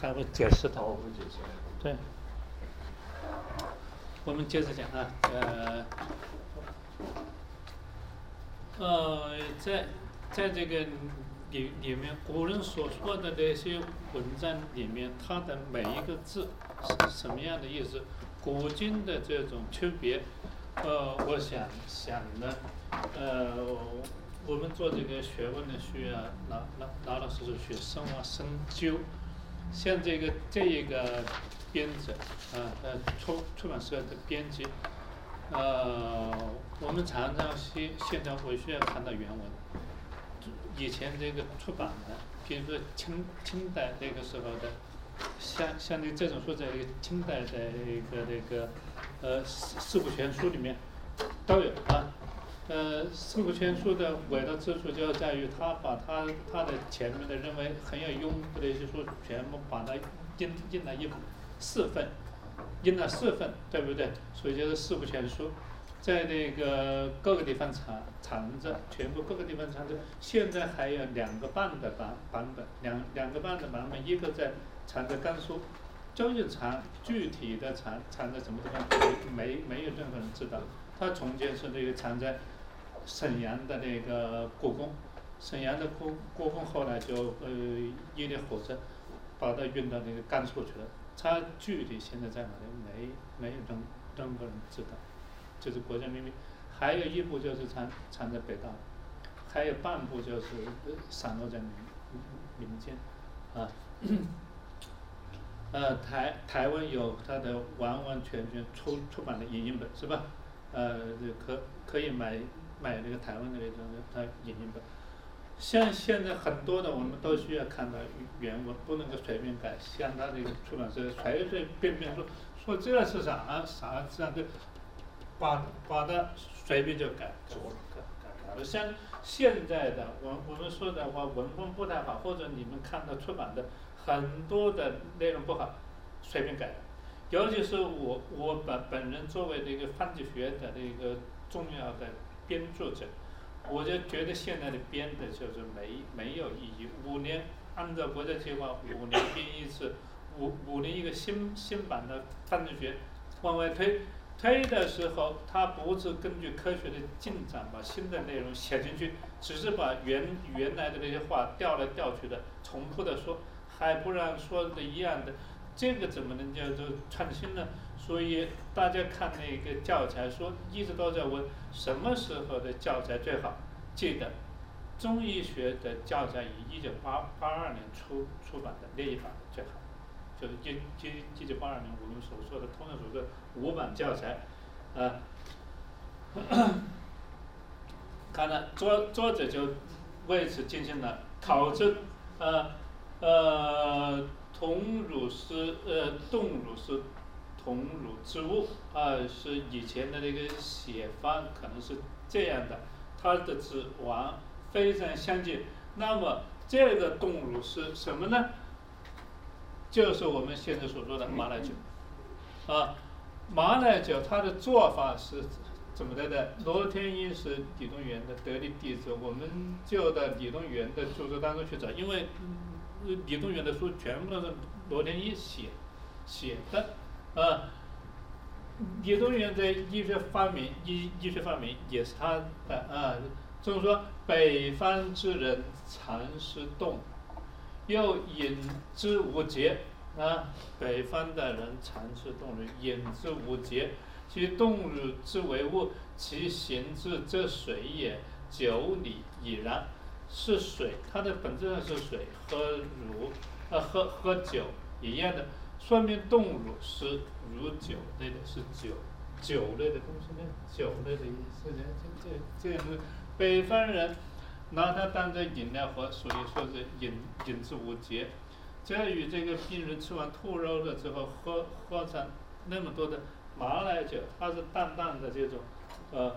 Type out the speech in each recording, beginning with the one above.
还会解释的。我会解释。对。我们接着讲啊，呃，呃，在在这个里里面，古人所说的那些文章里面，它的每一个字是什么样的意思？古今的这种区别，呃，我想想呢，呃，我们做这个学问的需要老老老老实实去深挖深究，像这个这一个。编者，啊呃出出版社的编辑，呃我们常常现现在会需要看到原文，以前这个出版的，比如说清清代那个时候的，像像你这种书在清代的一个那个呃四四库全书里面都有啊，呃四库全书的伟大之处就在于他把他他的前面的认为很有用的一些书全部把它印印了一。四份，印了四份，对不对？所以就是四库全书，在那个各个地方藏藏着，全部各个地方藏着。现在还有两个半的版版本，两两个半的版本，一个在藏在甘肃，究竟藏具体的藏藏在什么地方，没没有任何人知道。它中间是那个藏在沈阳的那个故宫，沈阳的故故宫后来就呃一列火车把它运到那个甘肃去了。它具体现在在哪里？没没有任任何人知道，就是国家秘密。还有一部就是藏藏在北大，还有半部就是散落在民民间，啊，呃台台湾有它的完完全全出出版的影印本是吧？呃，可可以买买那个台湾的那种它引进本。像现在很多的，我们都需要看到原文，不能够随便改。像他这个出版社随随便便说说这是啥啥这样的，把把它随便就改，改改改了。像现在的我我们说的话文风不太好，或者你们看到出版的很多的内容不好，随便改。尤其是我我本本人作为这个翻译学的那个重要的编著者。我就觉得现在的编的就是没没有意义。五年按照国家计划，五年编一次，五五年一个新新版的犯罪学往外推，推的时候他不是根据科学的进展把新的内容写进去，只是把原原来的那些话调来调去的重复的说，还不让说的一样的，这个怎么能叫做创新呢？所以大家看那个教材，说一直都在问什么时候的教材最好。记得中医学的教材以一九八八二年出出版的那一版最好，就是一一一九八二年我们所说的通常所说的五版教材，啊，看了作作者就为此进行了考证，呃呃，桐乳是呃动乳是。桐乳之物啊，是以前的那个写法可能是这样的，它的指王非常相近。那么这个动乳是什么呢？就是我们现在所说的马奶酒啊。马奶酒它的做法是怎么来的呢？罗天一是李东垣的得力弟子，我们就到李东垣的著作当中去找，因为李东垣的书全部都是罗天一写写的。啊，李东垣的医学发明，医医学发明也是他的啊。就是说，北方之人常是动，又饮之无节啊。北方的人常是动的，饮之无节，其动乳之为物，其形之则水也。酒里已然，是水，它的本质上是水，喝乳，呃，喝喝酒一样的。说明动物是如酒类的，是酒酒类的东西呢，酒类的意思呢，这这这样子，北方人拿它当做饮料喝，所以说是饮饮之无节。这与这个病人吃完兔肉了之后喝喝上那么多的马奶酒，它是淡淡的这种，呃，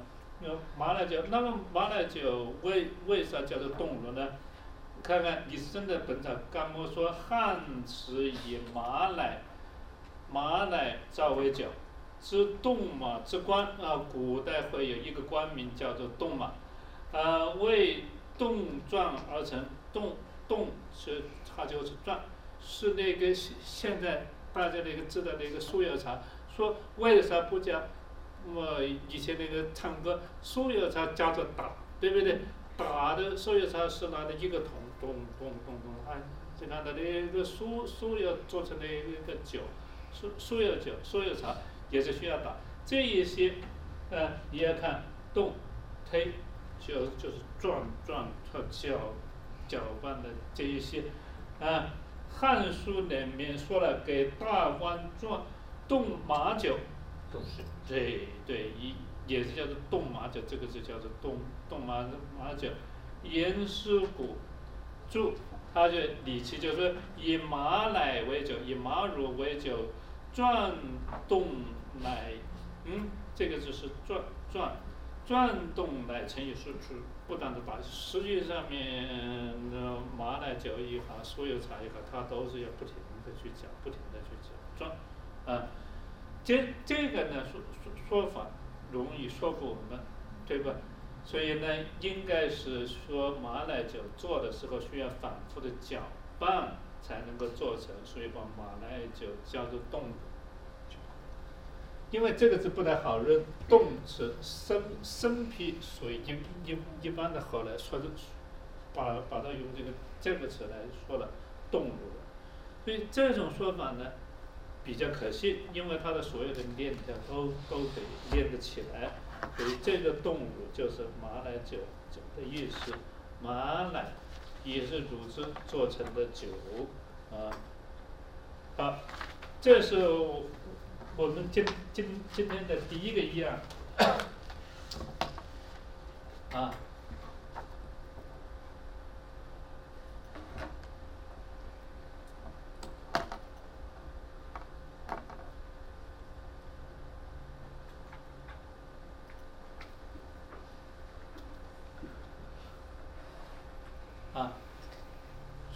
马奶酒。那么马奶酒为为啥叫做动乳呢？看看李时珍的《本草纲目》说，汉时以马奶，马奶造为酒，之动马之官啊。古代会有一个官名叫做动马，啊，为动状而成，动动是它就是状，是那个现现在大家那个知道那个酥油茶，说为啥不加？我以前那个唱歌酥油茶叫做打，对不对？打的酥油茶是拿的一个桶，咚咚咚咚，啊，就拿的那个酥酥油做成的一个酒，酥酥油酒、酥油茶也是需要打。这一些，呃，你要看动、推，就就是转转和搅搅拌的这一些，啊，《汉书》里面说了，给大官转动马酒。对对，一也是叫做动马脚，这个就叫做动动马马脚。严师古注，他就理气就是以马奶为酒，以马乳为酒，转动奶，嗯，这个就是转转转动奶成以输出，不断的打。实际上面，马奶酒也好，所有茶也好，它都是要不停的去搅，不停的去搅转，啊。这这个呢说说说法容易说服我们，对吧？所以呢，应该是说马奶酒做的时候需要反复的搅拌才能够做成，所以把马奶酒叫做冻酒。因为这个字不太好认，冻是生生皮，所以一一一般的后来说的，把把它用这个这个词来说了冻乳，所以这种说法呢。比较可信，因为它的所有的链条都都可以连得起来，所以这个动物就是马奶酒酒的意思。马奶也是乳汁做成的酒，啊，好，这是我们今今今天的第一个样，啊。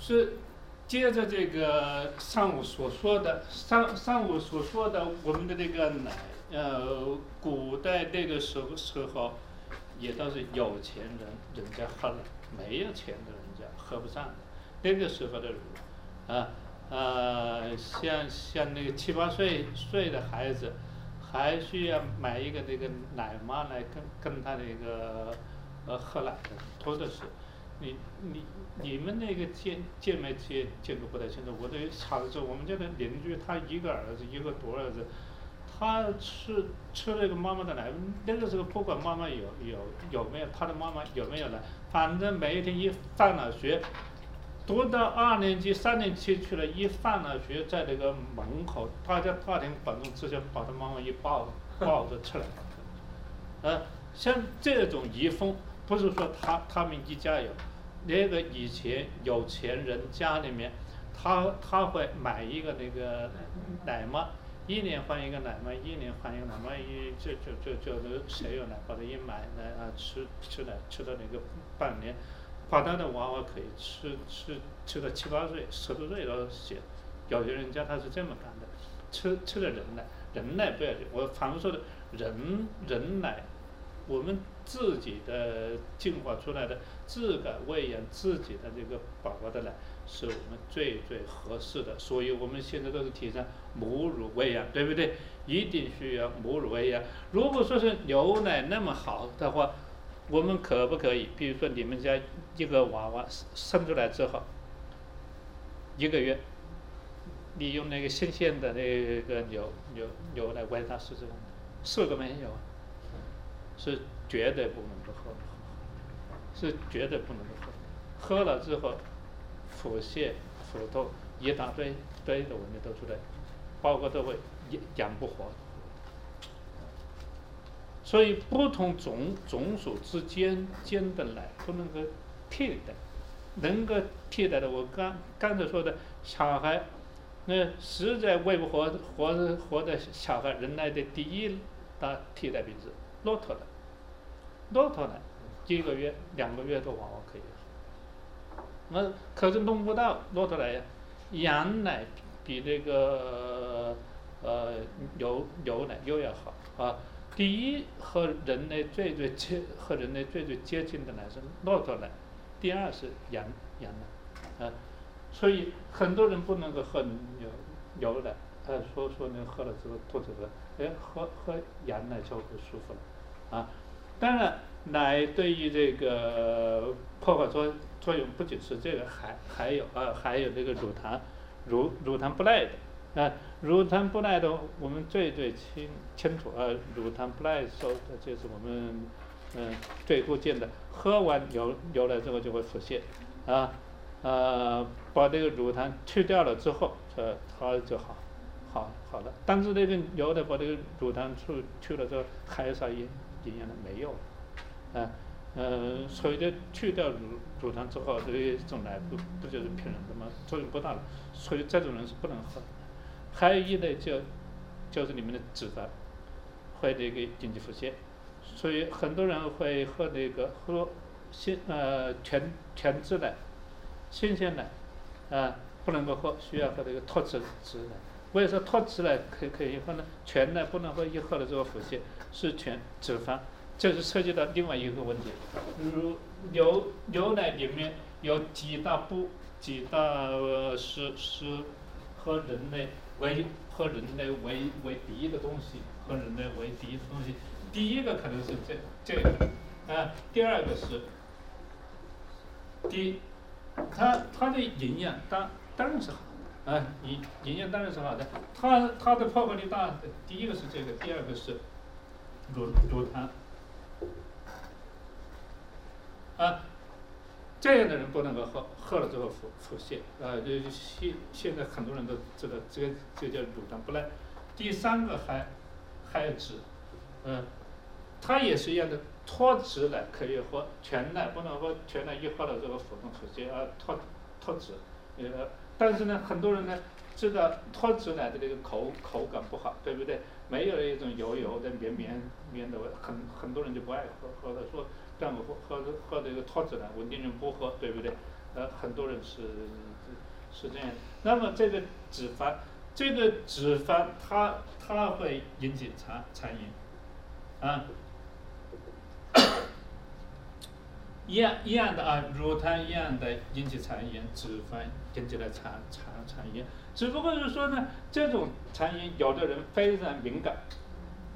是接着这个上午所说的上上午所说的我们的这个奶，呃，古代那个时候时候，也都是有钱人人家喝了，没有钱的人家喝不上。那个时候的乳，啊呃，像像那个七八岁岁的孩子，还需要买一个那个奶妈来跟跟他那个呃喝奶的，多的是。你你你们那个见见没见见过不太清楚。我的时候，我们家的邻居他一个儿子一个独儿子，他吃吃那个妈妈的奶。那个时候不管妈妈有有有没有他的妈妈有没有奶，反正每一天一放了学，读到二年级三年级去了，一放了学在那个门口，大家大庭广众之下把他妈妈一抱抱着出来，呃，像这种遗风。不是说他他们一家有，那个以前有钱人家里面，他他会买一个那个奶妈，一年换一个奶妈，一年换一个奶妈，一就就就就那谁有奶把它一买来啊吃吃奶吃到那个半年，把他的娃娃可以吃吃吃到七八岁十多岁都行，有些人家他是这么干的，吃吃的人奶人奶不要紧，我反复说的人人奶。我们自己的进化出来的自个喂养自己的这个宝宝的奶，是我们最最合适的。所以我们现在都是提倡母乳喂养，对不对？一定需要母乳喂养。如果说是牛奶那么好的话，我们可不可以？比如说你们家一个娃娃生出来之后，一个月，你用那个新鲜的那个牛牛牛奶喂它试试看，试过没有？是绝对不能够喝，是绝对不能够喝。喝了之后，腹泻、腹痛一大堆堆的问题都出来，包括都会养养不活。所以不同种种属之间间的奶不能够替代，能够替代的我刚刚才说的小孩，那实在喂不活活活的小孩，人类的第一大替代品是。骆驼的，骆驼奶，一个月、两个月都往往可以喝。那可是弄不到骆驼奶呀，羊奶比那个呃牛牛奶又要好啊。第一和人类最最接和人类最最接近的奶是骆驼奶，第二是羊羊奶啊。所以很多人不能够喝牛牛奶，呃，说说那喝了之后肚子饿，哎，喝喝羊奶就会舒服了，啊，当然奶对于这个破坏作作用不仅是这个，还还有啊，还有这个乳糖，乳乳糖不耐的，啊，乳糖不耐的我们最最清清楚啊，乳糖不耐受的就是我们嗯最多见的，喝完牛牛奶之后就会腹泻，啊。呃，把这个乳糖去掉了之后，呃，它就好，好好了。但是那个牛奶把这个乳糖去去了之后，还有啥营营养呢？没有，啊，呃，所以就去掉乳乳糖之后，这一种奶不不就是骗人的吗？作用不大了。所以这种人是不能喝。还有一类就就是里面的脂肪，会那个引起腹泻，所以很多人会喝那个喝鲜呃全全脂奶。新鲜奶，啊，不能够喝，需要喝这个脱脂脂奶。为什么脱脂奶可可以喝呢？全奶不能喝，一喝了之后腹泻，是全脂肪，这是涉及到另外一个问题。如牛牛奶里面有几大部几大是是和人类为和人类为为敌的东西，和人类为敌的东西。第一个可能是这这个，啊，第二个是第。它它的营养当当然是好，啊，营营养当然是好的。它它的破坏力大，第一个是这个，第二个是乳乳糖，啊，这样的人不能够喝，喝了之后腹腹泻，啊，这现现在很多人都知道，这个这个叫乳糖不耐。第三个还还脂，嗯，它也是一样的。脱脂奶可以喝，全奶不能喝。全奶一喝了之后腹痛腹泻啊，脱脱脂，呃，但是呢，很多人呢知道脱脂奶的这个口口感不好，对不对？没有一种油油的绵绵绵的，很很多人就不爱喝，喝的说让我喝喝喝这个脱脂的，我宁愿不喝，对不对？呃，很多人是是这样。那么这个脂肪，这个脂肪它它会引起肠肠炎，啊。一样一样的啊，乳糖一样的引起肠炎，脂肪引起了肠肠肠炎。只不过是说呢，这种肠炎有的人非常敏感，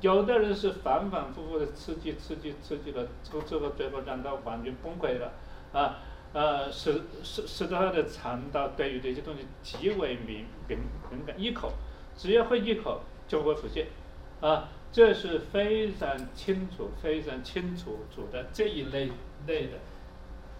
有的人是反反复复的刺激刺激刺激了，之后最后最后让他完全崩溃了，啊呃使使使得他的肠道对于这些东西极为敏敏敏感，一口只要喝一口就会腹泻，啊。这是非常清楚、非常清楚楚的这一类类的，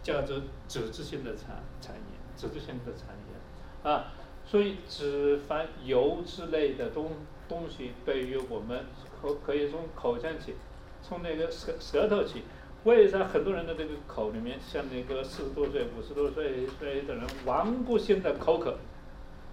叫做脂质性的肠肠炎，脂质性的肠炎啊。所以脂肪、油脂类的东东西，对于我们可可以从口腔起，从那个舌舌头起。为啥很多人的这个口里面，像那个四十多岁、五十多岁岁的人，顽固性的口渴，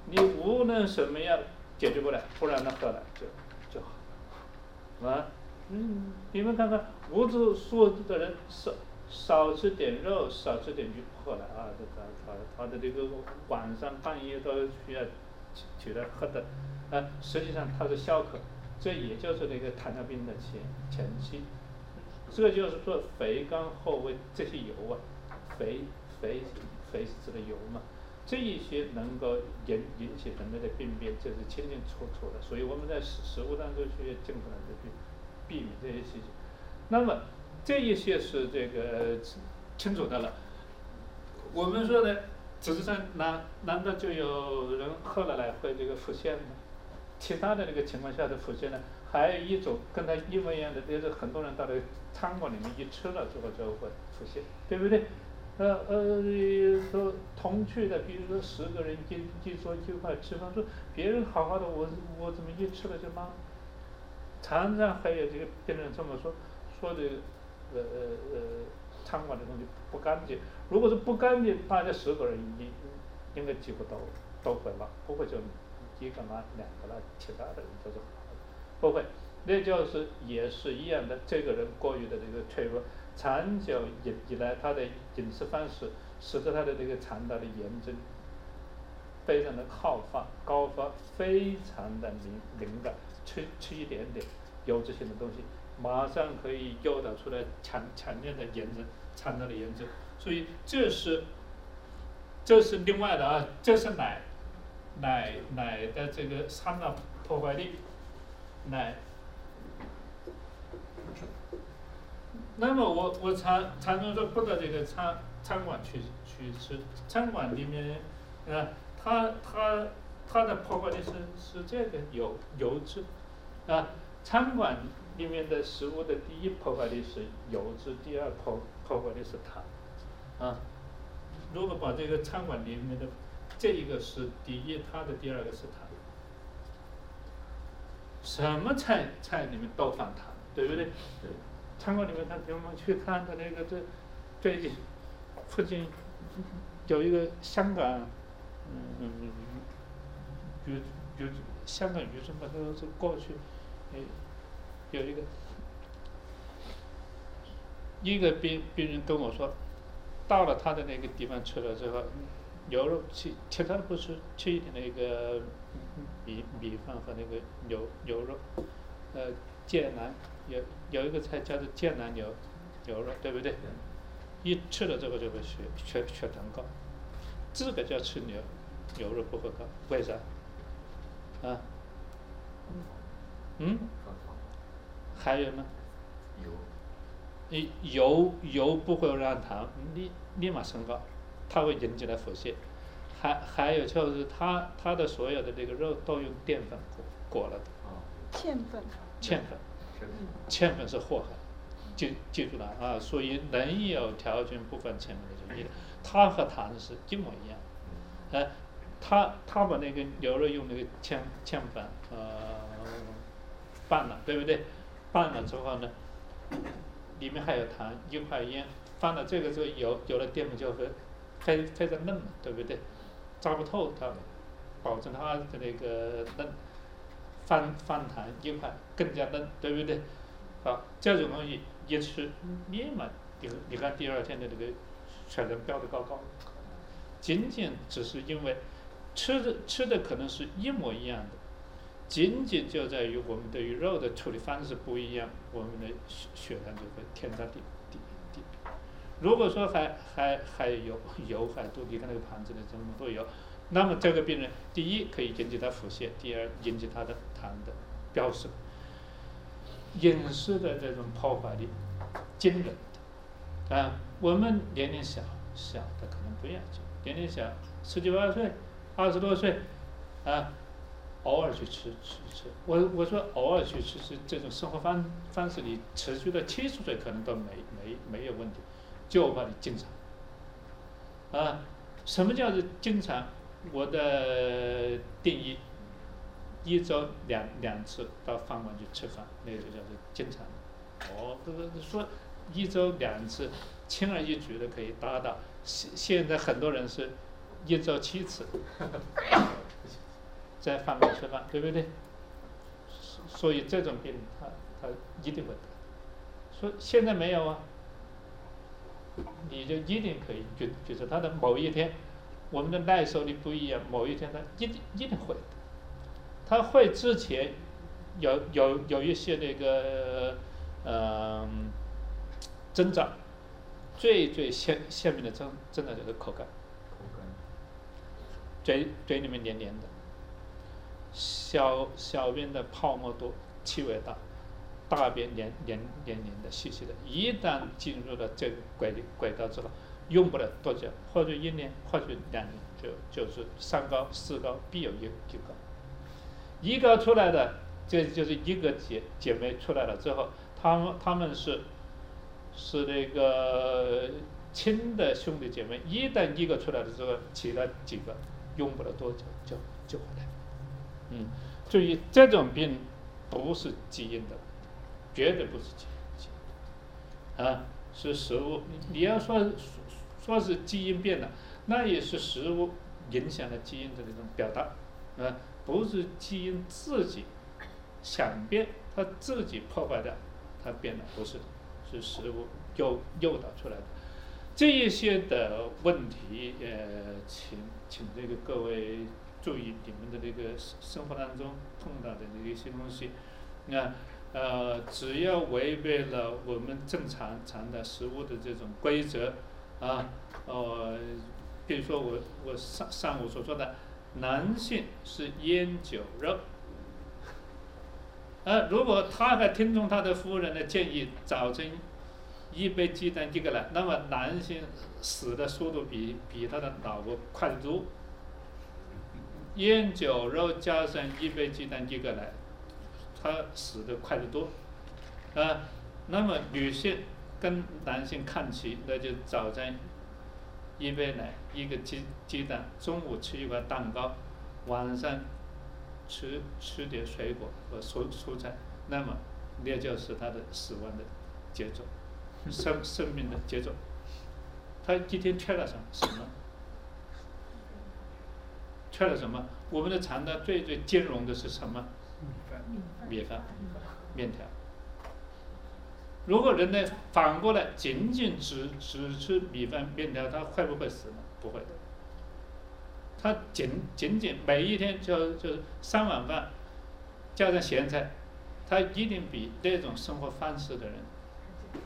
你无论什么样解决不了，不让他喝了就就好。啊，嗯，你们看看，五十岁的人是少吃点肉，少吃点鱼，喝了啊，这他他他的这个晚上半夜都需要起起来喝的，啊，实际上他是消渴，这也就是那个糖尿病的前前期，这就是说肥甘厚味这些油啊，肥肥肥是指的油嘛，这一些能够引引起人类的病变，这是清清楚楚的，所以我们在食食物当中需要尽可能的去。避免这些细节，那么这一些是这个清楚的了。我们说呢，事实上难难道就有人喝了来会这个腹泻吗？其他的那个情况下的腹泻呢？还有一种跟他一模一样的，就是很多人到了餐馆里面一吃了之后就会腹泻，对不对？呃呃，说同去的，比如说十个人一一桌一块吃饭，说别人好好的，我我怎么一吃了就拉？常常还有这个病人这么说，说的呃呃呃，餐馆的东西不干净。如果是不干净，大家十个人应应该几乎都都会吧，不会就一个骂两个啦，其他的人都是，不会。那就是也是一样的，这个人过于的这个脆弱，长久以以来他的饮食方式，使得他的这个肠道的炎症非常的好发、高发，非常的敏敏感。吃吃一点点油脂性的东西，马上可以诱导出来强强烈的炎症，肠道的炎症。所以这是这是另外的啊，这是奶，奶奶的这个三的破坏力，奶。那么我我常常常说不到这个餐餐馆去去吃，餐馆里面，啊，它它它的破坏力是是这个油油脂，啊，餐馆里面的食物的第一破坏力是油脂，第二破破坏力是糖，啊，如果把这个餐馆里面的这一个是第一，它的第二个是糖，什么菜菜里面都放糖，对不对？餐馆里面，他给我们去看的那个，这最近附近有一个香港，嗯，就就香港渔村吧，都是过去，有一个一个病病人跟我说，到了他的那个地方去了之后，牛肉吃其他不吃，吃一点那个米米饭和那个牛牛肉，呃，芥蓝。有有一个菜叫做芥蓝牛牛肉，对不对？一吃了这个就会血血血糖高，这个叫吃牛牛肉不会高，为啥？啊？嗯？还有呢？油。你油油不会让糖立立马升高，它会引起来腹泻。还还有就是它它的所有的这个肉都用淀粉裹裹了的。芡粉。芡粉。芡粉是祸害，记记住了啊！所以能有条件不分芡粉的就一，它和糖是一模一样。哎，它它把那个牛肉用那个芡芡粉呃拌了，对不对？拌了之后呢，里面还有糖，一块盐，放了这个之后有有了淀粉就会非非常嫩嘛，对不对？扎不透它，保证它的那个嫩。放放糖一块更加嫩，对不对？好，这种东西一吃，立马你你看第二天的这个血糖飙得高高，仅仅只是因为吃的吃的可能是一模一样的，仅仅就在于我们对于肉的处理方式不一样，我们的血血糖就会天差地地地。如果说还还还有油还多，你看那个盘子里这么多油。那么这个病人，第一可以引起他腹泻，第二引起他的糖的飙升。饮食的这种破坏力惊人的，啊，我们年龄小小的可能不要紧，年龄小十几二岁、二十多岁，啊，偶尔去吃吃吃。我我说偶尔去吃吃这种生活方方式，你持续到七十岁可能都没没没有问题，就怕你经常。啊，什么叫做经常？我的定义，一周两两次到饭馆去吃饭，那个就叫做经常。哦，这个说一周两次，轻而易举的可以达到。现现在很多人是一周七次，在饭馆吃饭，对不对？所以这种病他他一定会得。说现在没有啊，你就一定可以就就是他的某一天。我们的耐受力不一样，某一天他一定一定会，他会之前有有有一些那个嗯增长，最最鲜鲜明的增增长就是口干口干，嘴嘴里面黏黏的，小小便的泡沫多，气味大，大便黏黏黏黏的细细的，一旦进入了这个轨轨道之后。用不了多久，或者一年，或者两年，就就是三高四高必有一一高，一高出来的，这就是一个姐姐妹出来了之后，他们他们是是那个亲的兄弟姐妹，一旦一个出来了之后，其他几个用不了多久就就回来，嗯，注意这种病不是基因的，绝对不是基因，啊，是食物，你要说。说是基因变了，那也是食物影响了基因的那种表达，啊，不是基因自己想变，它自己破坏掉，它变了，不是，是食物诱诱导出来的。这一些的问题，呃，请请这个各位注意你们的这个生活当中碰到的那一些东西，那呃，只要违背了我们正常常的食物的这种规则。啊，呃，比如说我我上上午所说的，男性是烟酒肉。呃，如果他还听从他的夫人的建议，早晨一杯鸡蛋一个奶，那么男性死的速度比比他的老婆快得多。烟酒肉加上一杯鸡蛋一个奶，他死的快得多。啊，那么女性跟男性看齐，那就早晨一杯奶，一个鸡鸡蛋，中午吃一块蛋糕，晚上。吃吃点水果和蔬蔬菜，那么那就是他的死亡的节奏，生生命的节奏。他一天缺了什么？什么？缺了什么？我们的肠道最最兼容的是什么？米饭、米饭面条。如果人类反过来仅仅只只吃米饭、面条，他会不会死呢？不会的。他仅仅仅每一天就就是三碗饭，加上咸菜，他一定比那种生活方式的人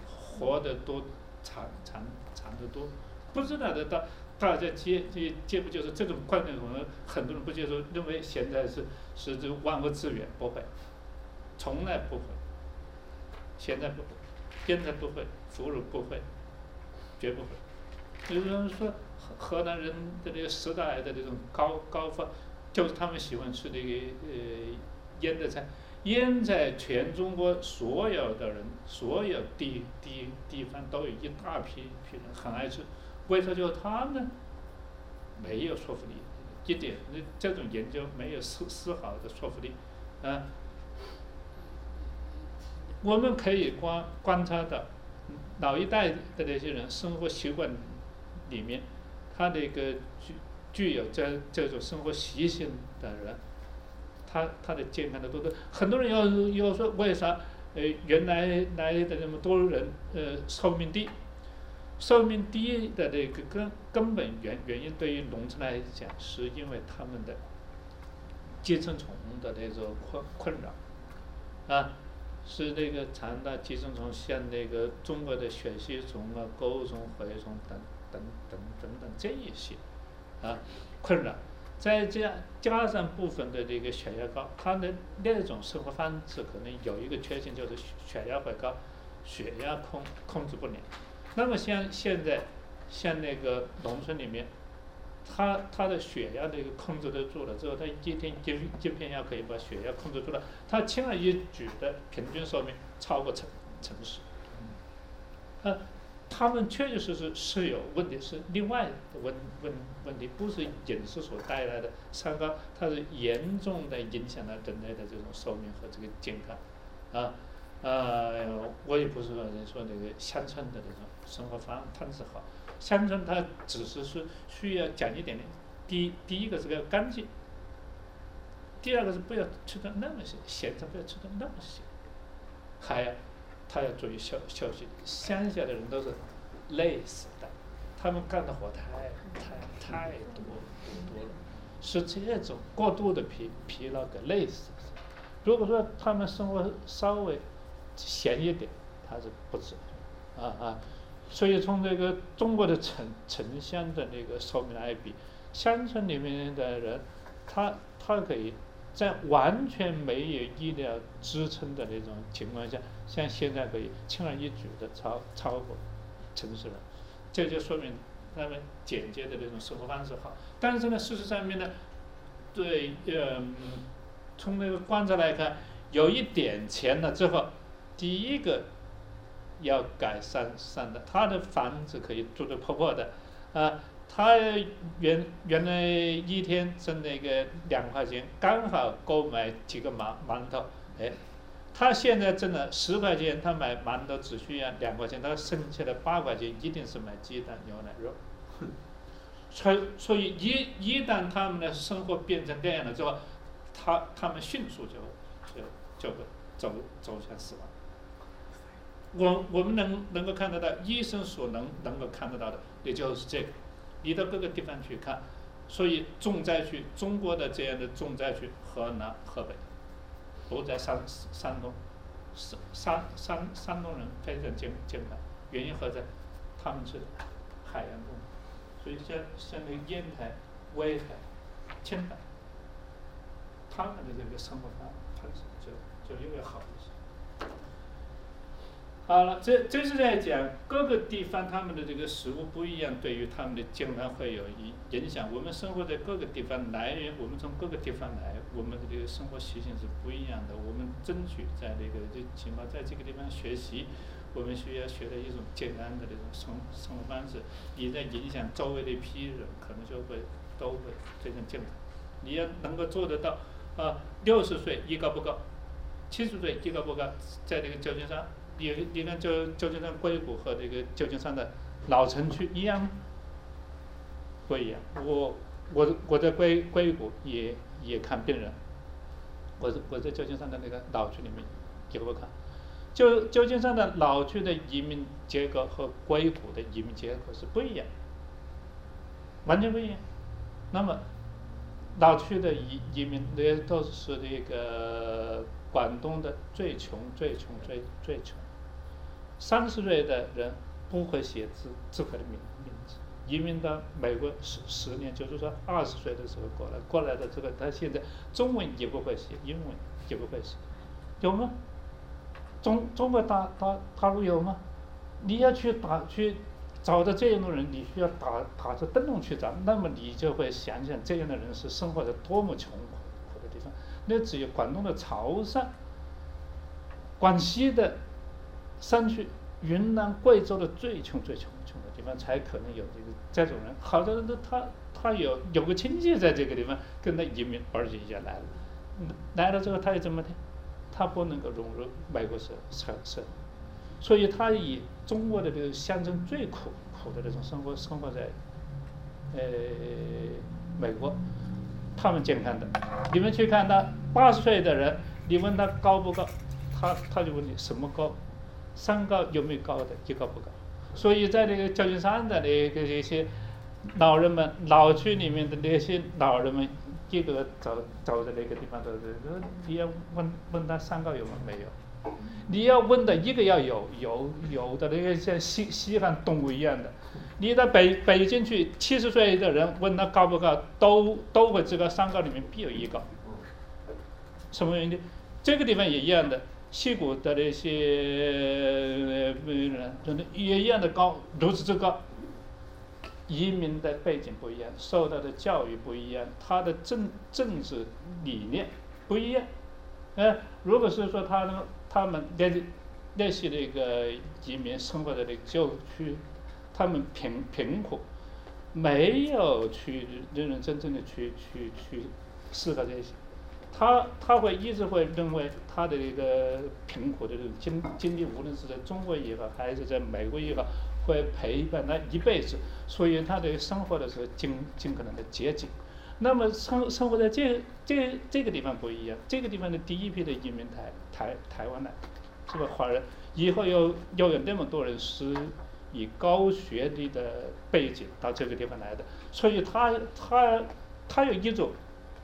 活得多长长长得多。不知道的大大家接接接不接受这种观念？我们很多人不接受，认为咸菜是是这万物之源，不会，从来不会，咸菜不会，腌菜不会，腐乳不会，绝不会。有人说。河河南人的那个十大的那种高高发，就是他们喜欢吃那个呃腌的菜，腌在全中国所有的人，所有地地地方都有一大批批人很爱吃，为什么就他们没有说服力，一点那这种研究没有丝丝毫的说服力，啊，我们可以观观察到老一代的那些人生活习惯里面。他的一个具具有这这种生活习性的人，他他的健康的多多，很多人要要说为啥？呃，原来来的那么多人，呃，寿命低，寿命低的那个根根本原原因，对于农村来讲，是因为他们的寄生虫的那种困困扰，啊，是那个肠道寄生虫，像那个中国的血吸虫啊、钩虫、蛔虫等。等等等等这一些，啊，困扰，再加加上部分的这个血压高，他的那种生活方式可能有一个缺陷，就是血压会高，血压控控制不了。那么像现在，像那个农村里面，他他的血压这个控制得住了之后，他一天一一片药可以把血压控制住了，他轻而易举的平均寿命超过城城市，啊。他们确确实实是有问题，是另外的问问问题，不是饮食所带来的三高，它是严重的影响了人类的这种寿命和这个健康，啊，呃，我也不是说人说那个乡村的那种生活方方式好，乡村它只是是需要讲一点点，第一第一个是要干净，第二个是不要吃的那么咸，咸菜不要吃的那么咸，还要。他要注意休休息。乡下的人都是累死的，他们干的活太太太多多了，是这种过度的疲疲劳给累死。如果说他们生活稍微闲一点，他是不止啊啊。所以从这个中国的城城乡的那个寿命来比，乡村里面的人，他他可以。在完全没有医疗支撑的那种情况下，像现在可以轻而易举的超超过城市人，这就说明他们简洁的那种生活方式好。但是呢，事实上面呢，对，嗯，从那个观察来看，有一点钱了之后，第一个要改善善的，他的房子可以住得破破的，啊。他原原来一天挣那个两块钱，刚好购买几个馒馒头，哎，他现在挣了十块钱，他买馒头只需要两块钱，他剩下的八块钱一定是买鸡蛋、牛奶、肉。所所以一一旦他们的生活变成这样了之后，他他们迅速就就就会走走向死亡。我我们能能够看得到，医生所能能够看得到的，也就是这个。你到各个地方去看，所以重灾区，中国的这样的重灾区，河南、河北，都在山山东，山山山山东人非常健健康，原因何在？他们是海洋动物，所以像像那个烟台、威海、青岛，他们的这个生活方式就就又要好一些。好了，这这是在讲各个地方他们的这个食物不一样，对于他们的健康会有影影响。我们生活在各个地方，来源我们从各个地方来，我们的这个生活习性是不一样的。我们争取在那个就起码在这个地方学习，我们需要学的一种健康的那种生生活方式，也在影响周围的一批人，可能就会都会非常健康。你要能够做得到，啊，六十岁一高不高，七十岁一高不高，在这个旧金山。你你看，就旧金山硅谷和这个旧金山的老城区一样？不一样。我我我在硅硅谷也也看病人，我我在旧金山的那个老区里面也会看。旧旧金山的老区的移民结构和硅谷的移民结构是不一样，完全不一样。那么老区的移移民那都是那个广东的最穷最穷最最穷。三十岁的人不会写字，字会的名名字。移民到美国十十年，就是说二十岁的时候过来，过来的这个他现在中文也不会写，英文也不会写，有吗？中中国大大大陆有吗？你要去打去找到这样的人，你需要打打着灯笼去找，那么你就会想想这样的人是生活在多么穷苦的地方。那只有广东的潮汕、广西的。山区，云南、贵州的最穷、最穷、穷的地方，才可能有这个这种人。好多人都他他有有个亲戚在这个地方跟他移民，而且也来了。来了之后，他又怎么的？他不能够融入美国社社社，所以他以中国的这个乡村最苦苦的那种生活生活在呃美国，他们健康的。你们去看他八十岁的人，你问他高不高，他他就问你什么高。山高有没有高的？一高不高，所以在那个旧金山的那个这些老人们，老区里面的那些老人们，一个走走的那个地方都是，你要问问他山高有没有？你要问的一个要有有有的那个像西西方动物一样的，你到北北京去，七十岁的人问他高不高，都都会知道山高里面必有一高。什么原因？这个地方也一样的。西谷的那些人，真的也一样的高，如此之高。移民的背景不一样，受到的教育不一样，他的政政治理念不一样。呃，如果是说他们他们那那些那个移民生活的那旧区，他们贫贫苦，没有去认认真真的去去去思考这些。他他会一直会认为他的一个贫苦的这种经经历，无论是在中国也好，还是在美国也好，会陪伴他一辈子。所以他的生活的时候尽尽可能的节俭。那么生生活在这这这个地方不一样，这个地方的第一批的移民台台台湾来，是吧？华人以后又又有那么多人是以高学历的背景到这个地方来的，所以他他他有一种。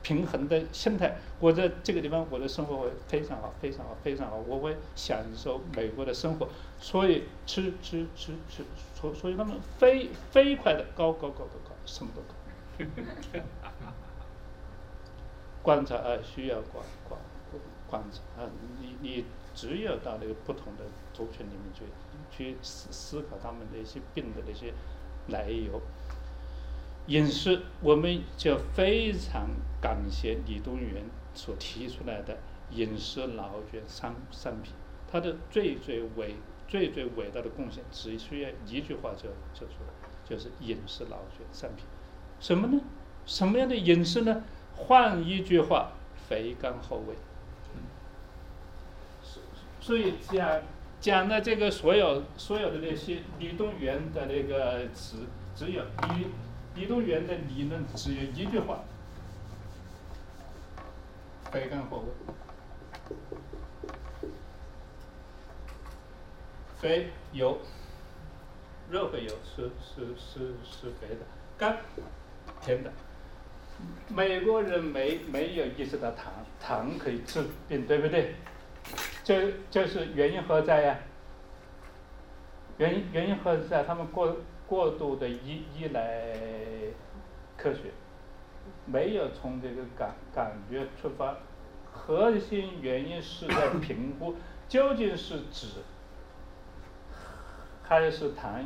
平衡的心态，我在这个地方，我的生活会非常好，非常好，非常好，我会享受美国的生活，所以吃吃吃吃，所所以他们飞飞快的高高高高高，什么都高。观察啊，需要观观观察啊，你你只有到那个不同的族群里面去去思思考他们那些病的那些来由。饮食，我们就非常感谢李东垣所提出来的饮食脑卷商商品，他的最最伟、最最伟大的贡献，只需要一句话就就出来，就是饮食脑卷商品。什么呢？什么样的饮食呢？换一句话，肥甘厚味。所以讲讲的这个所有所有的那些李东垣的那个词，只有一。李东垣的理论只有一句话：肥甘厚味。肥油，肉和油是是是是肥的，甘甜的。美国人没没有意识到糖糖可以治病，对不对？这这是原因何在呀？原因原因何在？他们过过度的依依赖科学，没有从这个感感觉出发，核心原因是在评估 究竟是指还是痰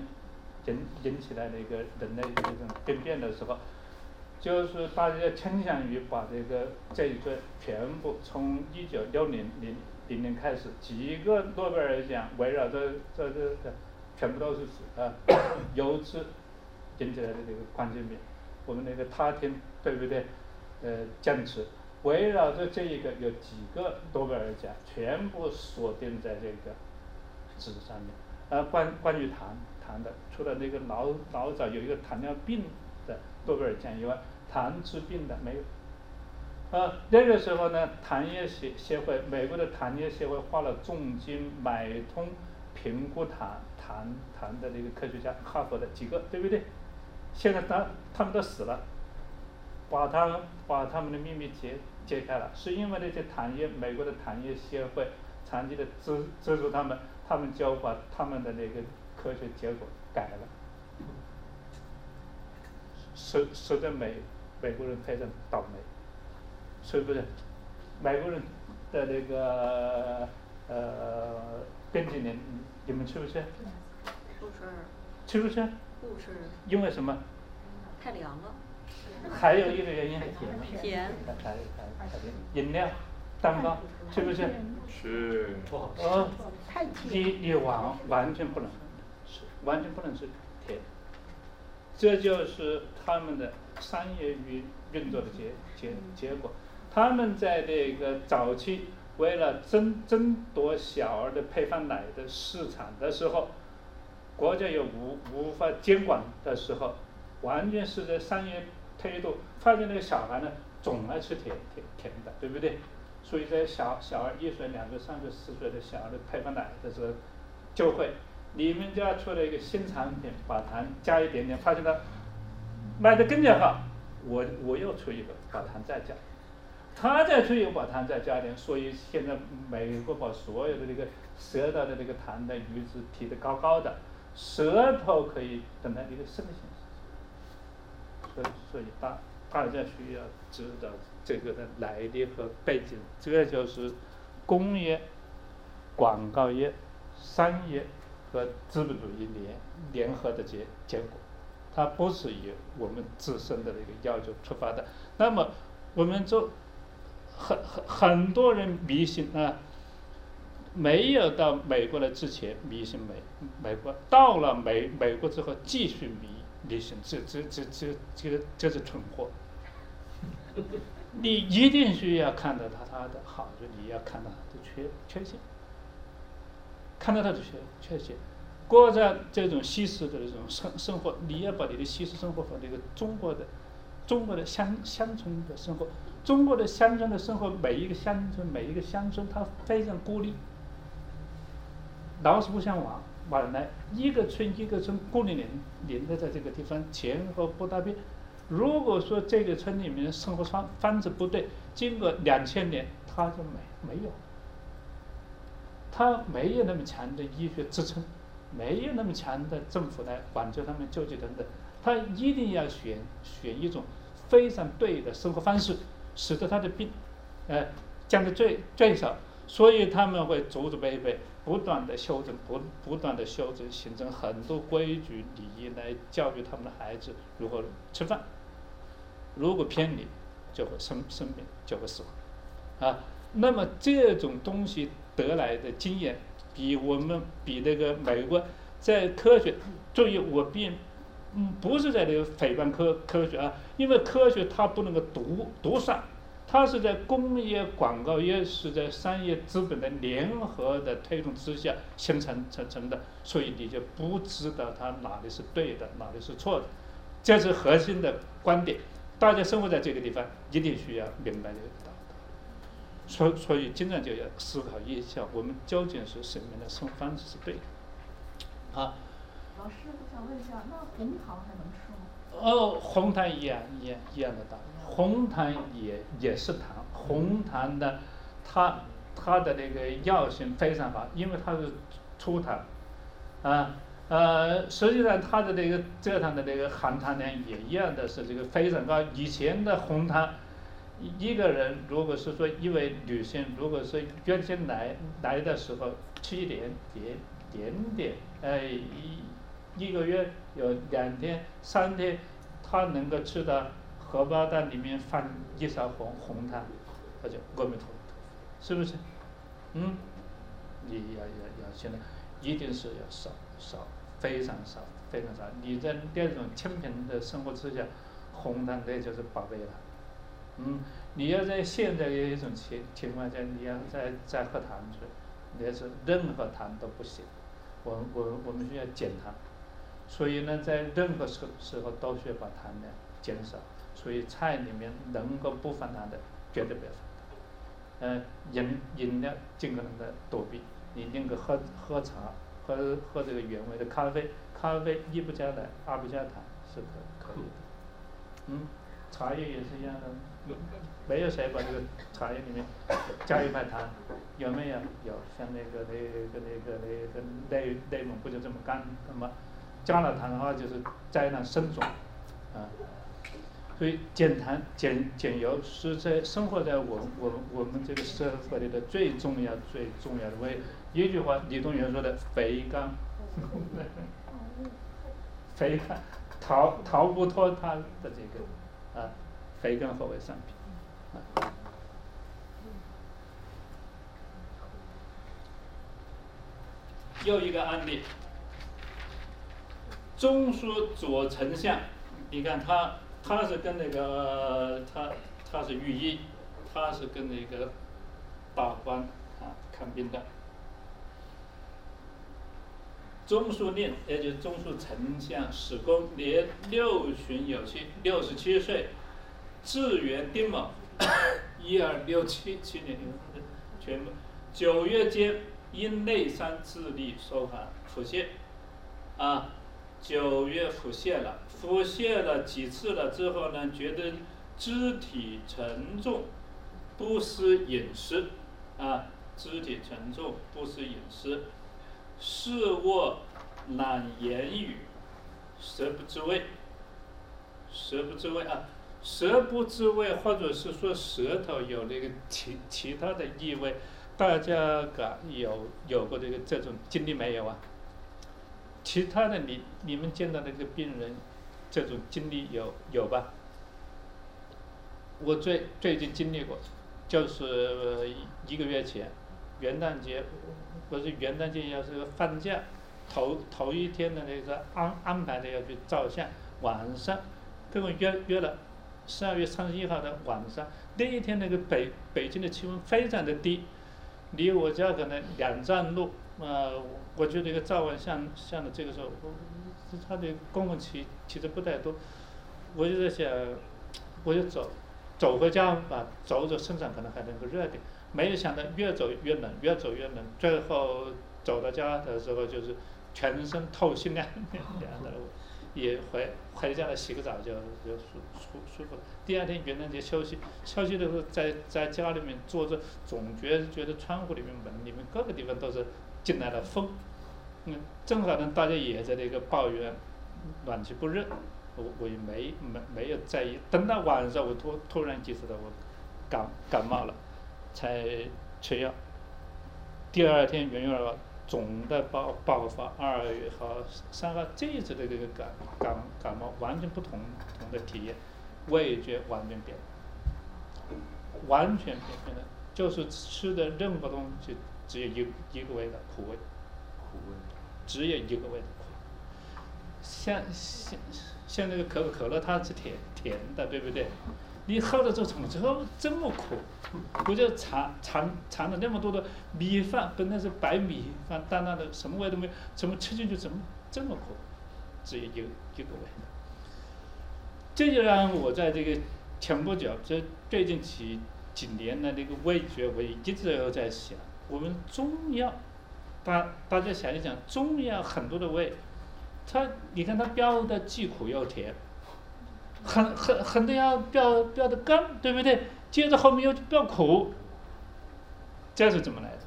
引引起来的一个人类这种病变的时候，就是大家倾向于把这个这一个全部从一九六零零零年开始，几个诺贝尔奖围绕着这这个。全部都是啊，油脂引起来的这个关节病，我们那个他汀对不对？呃，坚持围绕着这一个有几个诺贝尔奖，全部锁定在这个脂上面。呃，关关于糖糖的，除了那个老老早有一个糖尿病的诺贝尔奖以外，糖治病的没有。啊，那个时候呢，糖业协协会，美国的糖业协会花了重金买通评估糖。谈谈的那个科学家，哈佛的几个，对不对？现在他他们都死了，把他们把他们的秘密揭揭开了，是因为那些糖业，美国的糖业协会长期的资资助他们，他们就把他们的那个科学结果改了，使使得美美国人非常倒霉，是不是？美国人的那个呃边境年。你们吃不吃？不吃。吃不吃？不吃。因为什么？太凉了。还有一个原因。甜。还饮料、蛋糕，吃不去？去。哦。你你完完全不能吃，完全不能吃甜。这就是他们的商业运运作的结结结果。他们在这个早期。为了争争夺小儿的配方奶的市场的时候，国家又无无法监管的时候，完全是在商业推动，发现那个小孩呢总爱吃甜甜甜的，对不对？所以在小小儿一岁、两岁、三岁、四岁的小儿的配方奶的时候，就会你们家出了一个新产品，把糖加一点点，发现它卖的更加好，我我又出一个，把糖再加。他再出又把糖再加点，所以现在美国把所有的这个舌头的这个糖的鱼子提得高高的，舌头可以等待一个生性。所以，所以大大家需要知道这个的来历和背景，这就是工业、广告业、商业和资本主义联联合的结结果，它不是以我们自身的那个要求出发的。那么，我们做。很很很多人迷信啊，没有到美国来之前迷信美美国，到了美美国之后继续迷迷信，这这这这这这是蠢货。你一定需要看到他他的好处，你要看到他的缺缺陷，看到他的缺缺陷，过着这种西式的这种生生活，你要把你的西式生活和那个中国的中国的乡乡村的生活。中国的乡村的生活，每一个乡村，每一个乡村，它非常孤立，老是不相往往来，一个村一个村孤零零零的在这个地方，前后不搭边。如果说这个村里面的生活方方式不对，经过两千年，它就没没有，它没有那么强的医学支撑，没有那么强的政府来挽救他们救济等等，他一定要选选一种非常对的生活方式。使得他的病，呃，降得最最少，所以他们会祖祖辈辈不断的修正，不不断的修正，形成很多规矩礼仪来教育他们的孩子如何吃饭。如果偏离，就会生生病，就会死亡，啊，那么这种东西得来的经验，比我们比那个美国在科学，注意我并。嗯，不是在那个诽谤科科学啊，因为科学它不能够独独善，它是在工业、广告业是在商业资本的联合的推动之下形成成成的，所以你就不知道它哪里是对的，哪里是错的，这是核心的观点。大家生活在这个地方，一定需要明白这个道理。所所以经常就要思考一下，我们究竟是什么样的生活方式是对的，啊。老师，我想问一下，那红糖还能吃吗？哦，红糖一样一样一样的道理，红糖也也是糖，红糖的，它它的那个药性非常好，因为它是粗糖，啊呃，实际上它的那个蔗糖的那个含糖量也一样的是这个非常高。以前的红糖，一个人如果是说一位女性，如果是月经来来的时候吃一点点点点，哎一一个月有两天三天，他能够吃到荷包蛋里面放一勺红红糖，那就阿弥陀佛，是不是？嗯，你要要要现在一定是要少少。非常少，非常少。你在这种清贫的生活之下，红糖那就是宝贝了。嗯，你要在现在的一种情情况下，你要再再喝糖水，那是任何糖都不行。我我我们需要减糖，所以呢，在任何时时候都需要把糖量减少。所以菜里面能够不放糖的，绝对不要放糖。嗯，饮饮料尽可能的躲避，你宁可喝喝茶。喝喝这个原味的咖啡，咖啡一不加奶，二不加糖是可可以的。嗯，茶叶也是一样的，没有谁把这个茶叶里面加一块糖，有没有？有，像那个那个那个那个内内蒙不就这么干？那么加了糖的话就是灾难深重，啊。所以减糖减减油是在生活在我我我们这个社会里的最重要最重要的为。一句话，李东垣说的“肥甘”，肥甘逃逃不脱他的这个啊，肥甘合为上品。又一个案例，中书左丞相，你看他他是跟那个他他是御医，他是跟那个大官啊看病的。中书令，也就是中书丞相史公，年六旬有七，六十七岁，至元丁卯，一二六七七年，全部九月间因内伤自立受寒腹泻，啊，九月腹泻了，腹泻了几次了之后呢，觉得肢体沉重，不思饮食，啊，肢体沉重，不思饮食。视卧懒言语，舌不知味。舌不知味啊，舌不知味，或者是说舌头有那个其其他的异味，大家感有有过这个这种经历没有啊？其他的你你们见到那个病人，这种经历有有吧？我最最近经历过，就是一个月前，元旦节。不是元旦节要是放假，头头一天的那个安安排的要去照相，晚上跟我约约了，十二月三十一号的晚上，那一天那个北北京的气温非常的低，离我家可能两站路，呃，我觉得这个照完相相的这个时候，我他的公共汽其实不太多，我就在想，我就走，走回家吧，走走身上可能还能够热点。没有想到越走越冷，越走越冷，最后走到家的时候就是全身透心凉凉的，也回回家了洗个澡就就舒舒舒服了。第二天元旦节休息，休息的时候在在家里面坐着，总觉觉得窗户里面门里面各个地方都是进来了风，嗯，正好呢大家也在那个抱怨暖气不热，我我也没没没有在意。等到晚上我突突然意识到我感感冒了。才吃药，第二天元月二号总的爆爆发，二月和三号这一次的这个感感感冒完全不同同的体验，味觉完全变，完全变变了，就是吃的任何东西只有一一个味道苦味，苦味，只有一个味道苦，像像像那个可口可乐它是甜甜的对不对？你喝了之后怎么这么这么苦？我就尝尝尝了那么多的米饭，本来是白米饭，淡淡的，什么味都没有，怎么吃进去怎么这么苦？只有一一个味。这就让我在这个前不久，这最近几几年的那个味觉，我一直都在想，我们中药，大大家想一想，中药很多的味，它你看它标的既苦又甜。很很很多要标标的甘，对不对？接着后面又标苦，这是怎么来的？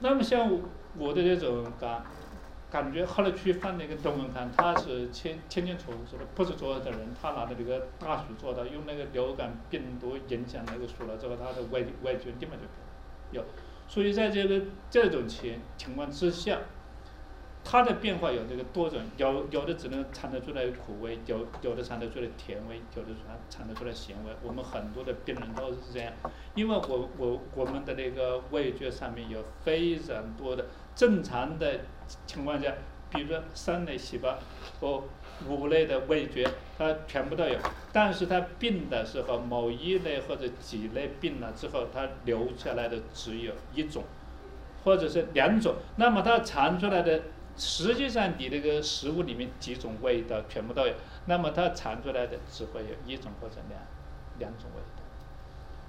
那么像我的这种感感觉，后来去翻那个中文看，他是清清清楚楚的，不是所有的人，他拿的那个大鼠做的，用那个流感病毒影响那个鼠了之后，他的味味觉立马就有，所以在这个这种情情况之下。它的变化有这个多种，有有的只能尝得出来苦味，有有的尝得出来甜味，有的尝尝得出来咸味。我们很多的病人都是这样，因为我我我们的那个味觉上面有非常多的正常的情况下，比如说三类细胞或五类的味觉，它全部都有。但是它病的时候，某一类或者几类病了之后，它留下来的只有一种，或者是两种，那么它尝出来的。实际上，你那个食物里面几种味道全部都有，那么它尝出来的只会有一种或者两两种味道。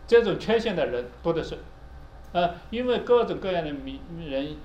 这种缺陷的人多的是，呃，因为各种各样的名人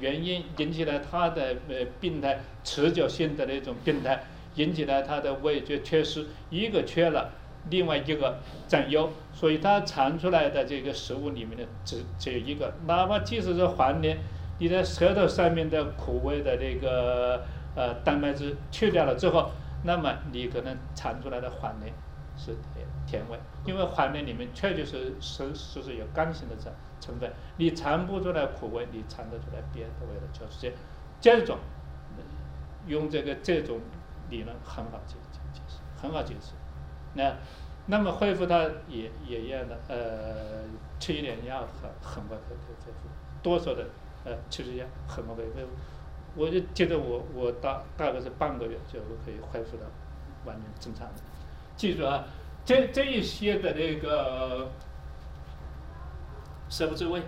原因引起了他的呃病态，持久性的那种病态，引起了他的味觉缺失，一个缺了，另外一个占优，所以他尝出来的这个食物里面的只只有一个，哪怕即使是黄连。你的舌头上面的苦味的那个呃蛋白质去掉了之后，那么你可能尝出来的黄连是甜甜味，因为黄连里面确确实实是是有甘性的成成分，你尝不出来苦味，你尝得出来别的味道，就是这这种用这个这种理论很好解解解释，很好解释。那那么恢复它也也一样的，呃，吃一点药很很快可以恢复，多少的。呃，其实也很快恢复，我就觉得我我大大概是半个月就可以恢复到完全正常的。记住啊，这这一些的那个舌不知味，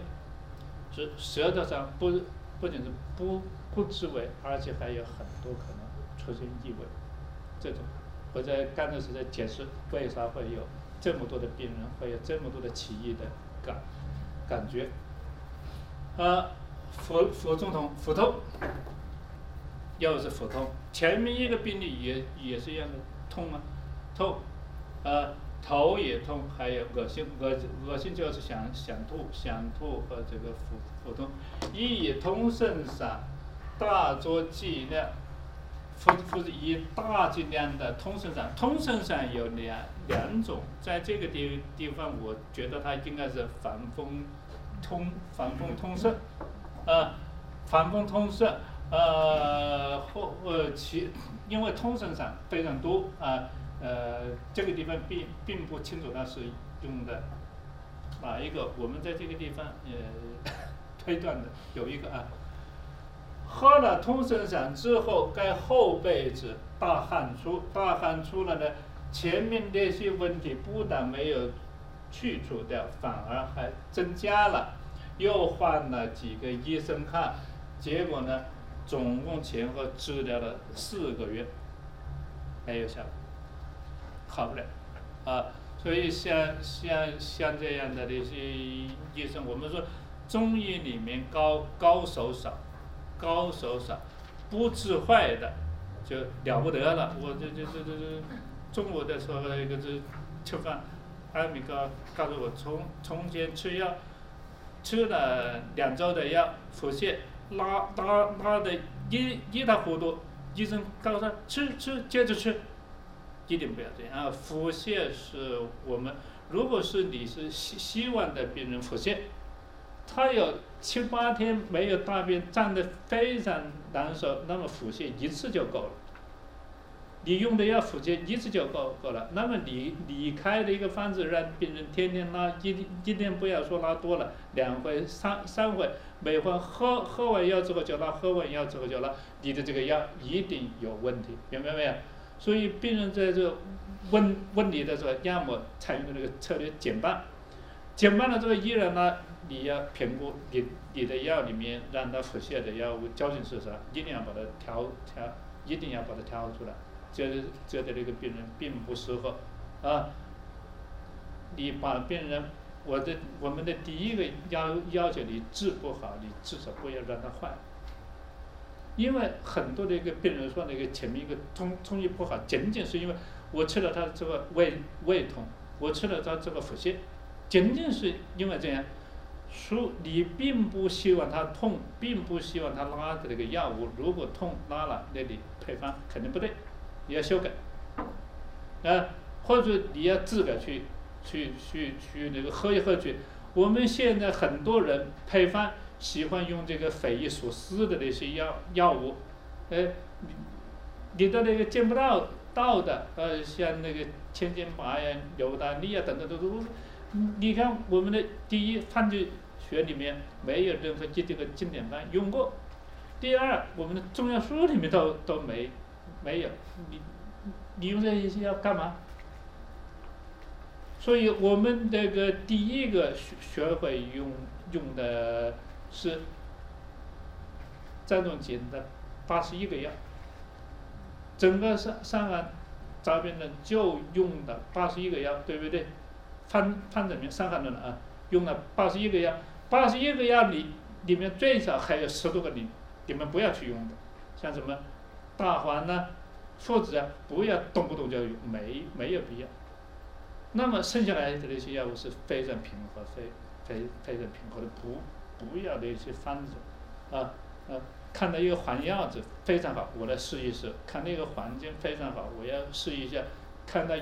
是舌头上不不仅是不不知味，而且还有很多可能出现异味。这种我在刚才是在解释为啥会有这么多的病人会有这么多的奇异的感感觉，啊。腹腹中痛，腹痛，又是腹痛。前面一个病例也也是一样的痛啊，痛，呃，头也痛，还有恶心，恶恶心就是想想吐，想吐和这个腹腹痛。一通肾散，大作剂量，腹腹是一大剂量的通肾散。通肾散有两两种，在这个地地方，我觉得它应该是防风通防风通肾。呃，防风通肾，呃，或呃其，因为通肾散非常多啊，呃这个地方并并不清楚它是用的哪一个，我们在这个地方呃推断的有一个啊，喝了通神散之后，该后辈子大汗出，大汗出了呢，前面那些问题不但没有去除掉，反而还增加了。又换了几个医生看，结果呢，总共前后治疗了四个月，没有效果，好不了，啊，所以像像像这样的那些医生，我们说中医里面高高手少，高手少，不治坏的就了不得了。我这这这这这中午的时候一个这吃饭，艾米哥告诉我从从前吃药。吃了两周的药，腹泻，拉拉拉的一一塌糊涂。医生告诉他吃吃接着吃，一定不要这样啊！腹泻是我们，如果是你是希希望的病人腹泻，他有七八天没有大便，胀得非常难受，那么腹泻一次就够了。你用的药腹泻一次就够够了，那么你你开的一个方子让病人天天拉，一一天不要说拉多了，两回三三回，每回喝喝完药之后就拉，喝完药之后就拉，你的这个药一定有问题，明白没有？所以病人在这问问题的时候，要么采用的那个策略减半，减半了之后依然呢，你要评估你你的药里面让他腹泻的药物究竟是啥，一定要把它调调，一定要把它调出来。觉得觉得那个病人并不适合，啊，你把病人，我的我们的第一个要要求你治不好，你至少不要让他坏，因为很多的一个病人说那个前面一个中中医不好，仅仅是因为我吃了他这个胃胃痛，我吃了他这个腹泻，仅仅是因为这样，说你并不希望他痛，并不希望他拉的那个药物，如果痛拉了，那你配方肯定不对，你要修改，啊，或者你要自个去去去去那个喝一喝去。我们现在很多人配方喜欢用这个匪夷所思的那些药药物，哎，你你的那个见不到到的，呃，像那个千金麻呀、牛丹利啊等等都都，你看我们的第一犯罪。学里面没有任何既定的经典班用过。第二，我们的中药书里面都都没没有。你你用这些要干嘛？所以我们这个第一个学学会用用的是张仲景的八十一个药。整个上上岸招兵的就用的八十一个药，对不对？方方子面伤寒论啊，用了八十一个药。八十一个药里，里面最少还有十多个你，你们不要去用的，像什么大黄呐、附子啊，不要动不动就用，没没有必要。那么剩下来的那些药物是非常平和、非非非常平和的，不不要的一些方子，啊啊，看到一个黄药子非常好，我来试一试；看那个黄金非常好，我要试一下；看到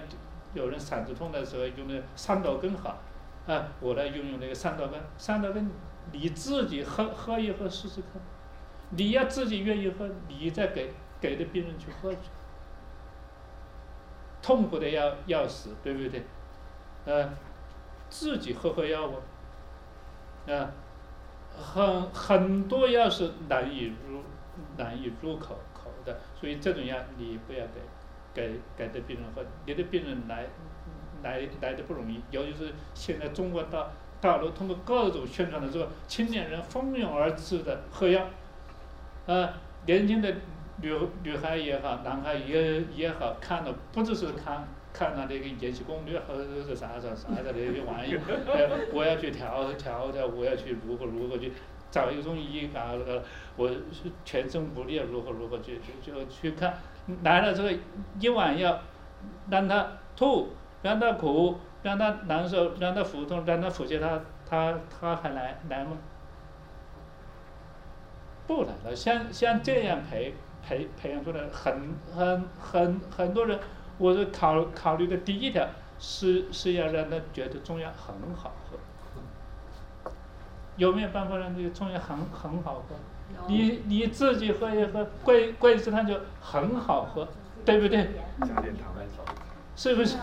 有人嗓子痛的时候用那三道根好。啊，我来用用那个三道根，三道根你自己喝喝一喝试试看，你要自己愿意喝，你再给给的病人去喝去，痛苦的要要死，对不对？啊，自己喝喝药物，啊，很很多药是难以入难以入口口的，所以这种药你不要给给给的病人喝，你的病人来。来来的不容易，尤其是现在中国大大陆通过各种宣传的时候，青年人蜂拥而至的喝药，啊，年轻的女女孩也好，男孩也也好，看了不只是看看了那个《延禧攻略》或者是啥啥啥的那些玩意儿，我要去调调调，我要去如何如何去找一个中医啊，那个我全身无力如何如何去去就去看，来了之后一碗药让他吐。让他苦，让他难受，让他腹痛，让他腹泻，他他他还来来吗？不来了。像像这样培培培养出来很很很很多人，我是考考虑的第一条是是要让他觉得中药很好喝。有没有办法让这个中药很很好喝？你你自己喝一喝，桂桂枝汤就很好喝，对不对？加点糖来炒。是不是？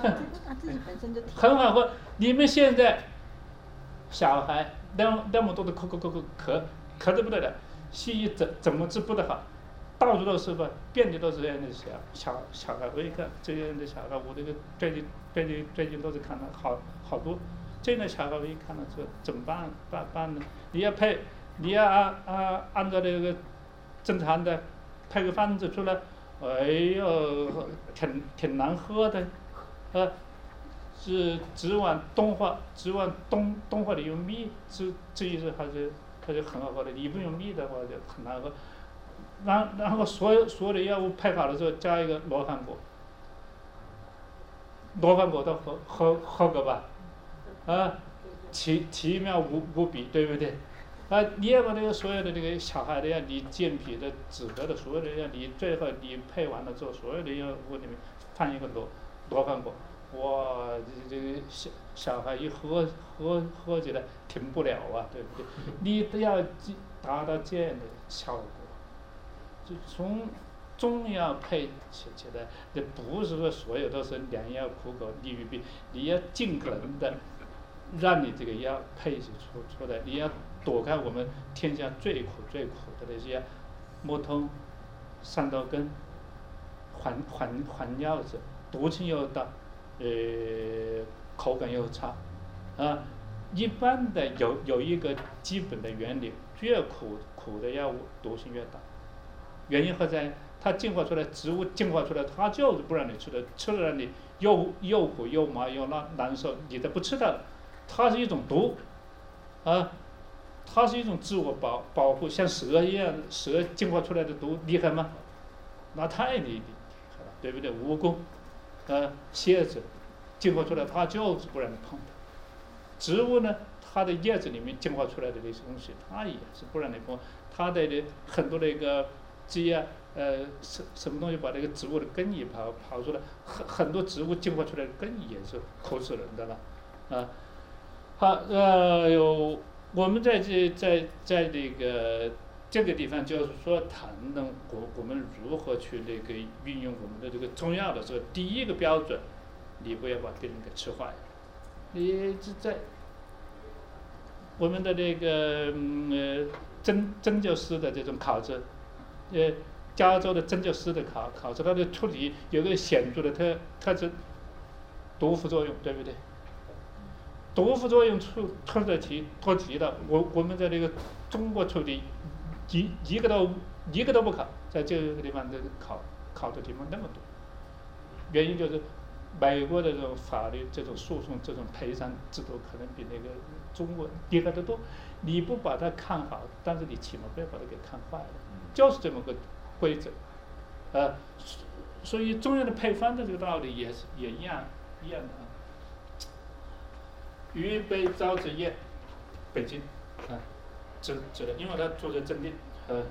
很好喝。你们现在小孩那那么多的咳咳咳咳咳咳的不得了，西医怎怎么治不得好？到处都是吧，遍地都是这样的小小小孩。我一看这样的小孩，我这个最近最近最近都是看到好好多这样的小孩。我一看到这怎么办办办呢？你要配，你要按按按照那个正常的配个方子出来。哎呦，挺挺难喝的。呃，是只往东化，只往东东化里用蜜，这这意思还是还是很好喝的。你不用蜜的话就很难喝。然然后所有所有的药物配好了之后，加一个罗汉果，罗汉果都喝喝喝过吧？啊，奇奇妙无无比，对不对？啊，你要把那个所有的那个小孩的药，你健脾的、止咳的所有的药，你最后你配完了之后，所有的药物里面放一个罗。罗汉果，哇，这这小小孩一喝喝喝起来停不了啊，对不对？你都要达到这样的效果，就从中药配起起来，这不是说所有都是良药苦口利于病，你要尽可能的让你这个药配起出出来，你要躲开我们天下最苦最苦的那些木通、三刀根、黄黄黄药子。毒性又大，呃，口感又差，啊，一般的有有一个基本的原理，越苦苦的药物毒性越大，原因何在？它进化出来，植物进化出来，它就是不让你吃的，吃了让你又又苦又麻又难难受，你都不吃它了，它是一种毒，啊，它是一种自我保保护，像蛇一样，蛇进化出来的毒厉害吗？那太厉害了，对不对？蜈蚣。呃，蝎子进化出来，它就是不让你碰的。植物呢，它的叶子里面进化出来的那些东西，它也是不让你碰。它的很多那个鸡啊，呃，什什么东西把那个植物的根也刨刨出来，很很多植物进化出来的根也是渴死人的了，啊，好，呃，有我们在这在在那个这个地方就是说谈论我我们如何去那个运用我们的这个中药的时候，第一个标准，你不要把病人给吃坏，你这在我们的那个嗯针针灸师的这种考试，呃，加州的针灸师的考考试，它的出题有个显著的特特征，毒副作用，对不对？毒副作用出出的题脱题的，我我们在那个中国出题，一一个都一个都不考，在这个地方的考考的地方那么多，原因就是美国的这种法律、这种诉讼、这种赔偿制度可能比那个中国厉害得多。你不把它看好，但是你起码不要把它给看坏了，就是这么个规则，呃，所以中药的配方的这个道理也是也一样一样的啊。渝北招子叶，北京，啊，这这，因为他做的镇定，呃，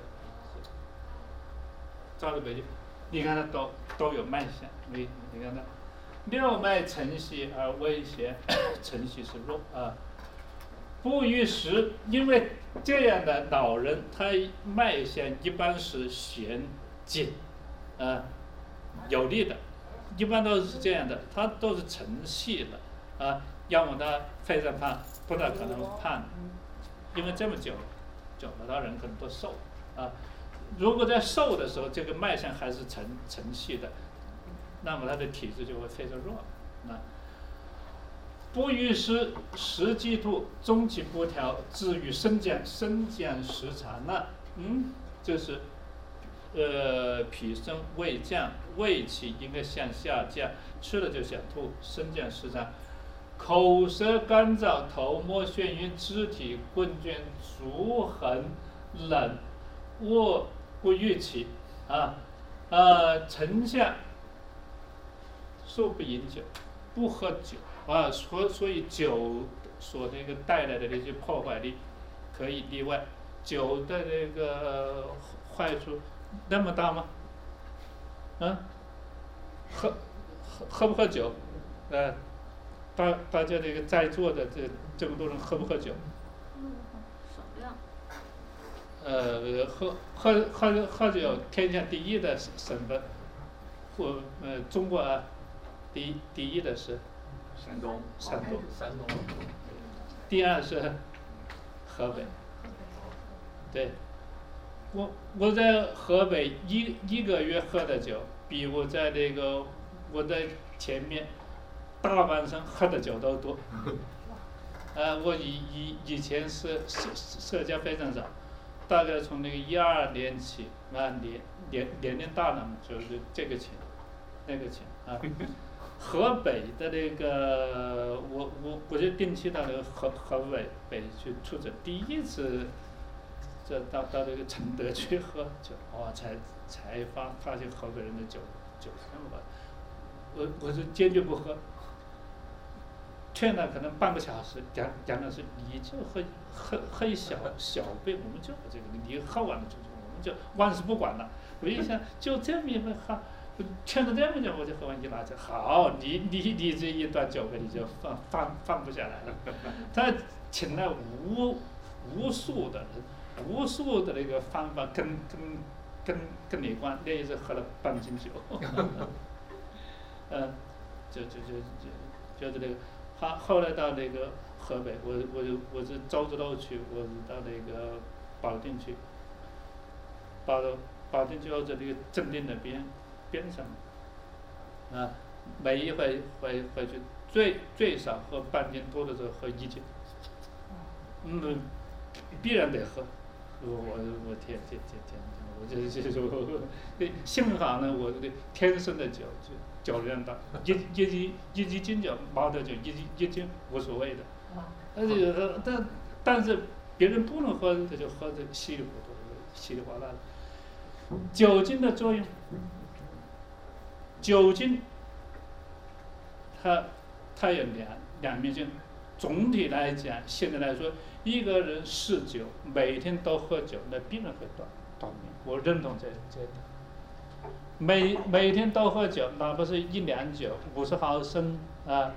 招子北京，你看他都都有脉象，你你看它，六脉承袭而微邪，承袭是弱啊。不遇时，因为这样的老人，他脉象一般是弦紧，啊，有力的，一般都是这样的，他都是沉细的，啊，要么他肺上胖，不大可能胖，因为这么久，久了，他人可能都瘦，啊，如果在瘦的时候，这个脉象还是沉沉细的，那么他的体质就会非常弱，不遇湿，时积度，中气不调，至于升降，升降时长，那嗯，就是，呃，脾升胃降，胃气应该向下降，吃了就想吐，升降时长，口舌干燥，头目眩晕，肢体困倦，足痕冷，卧不欲起，啊，呃，丞相，素不饮酒，不喝酒。啊，所所以酒所那个带来的那些破坏力，可以例外。酒的那个坏处那么大吗？啊？喝喝喝不喝酒？呃，大大家这个在座的这这么多人喝不喝酒？呃，喝喝喝喝酒，天下第一的省份，或呃中国啊，第一第一的是。山东，山东，山东。第二是河北，对，我我在河北一一个月喝的酒，比我在那个我在前面大半生喝的酒都多。呃，我以以以前是社社交非常少，大概从那个一二年起，啊年年年龄大了嘛，就是这个钱，那个钱啊。河北的那个，我我我就定期到那个河河北北去出诊，第一次，这到到那个承德去喝酒，哇，才才发发现河北人的酒酒这么我我是坚决不喝，劝了可能半个小时，讲讲的是你就喝喝喝一小小杯，我们就这个，你喝完了就我们就万事不管了。我一想就这么一杯喝。劝了这么久，我就喝完酒，好，你你你这一段酒杯你就放放放不下来了。他请了无无数的人，无数的那个方法跟跟跟跟你关，那一次喝了半斤酒。嗯，就就就就就是那个，他后来到那个河北，我我就我是周子路去，我是到那个保定去，保保定就在那个正定那边。边上，啊，每一回回回去最最少喝半斤，多的时候喝一斤，嗯，必然得喝，我我我天天天天，我这这这，幸好呢，我这个天生的酒就酒量大，一一斤一斤斤酒，茅台酒一斤一斤无所谓的，但是但但是别人不能喝，他就喝的稀里糊涂，稀里哗啦的，酒精的作用。酒精，它它有两两面性，总体来讲，现在来说，一个人嗜酒，每天都喝酒，那必然会短短命。我认同这这点。每每天都喝酒，哪怕是一两酒，五十毫升啊，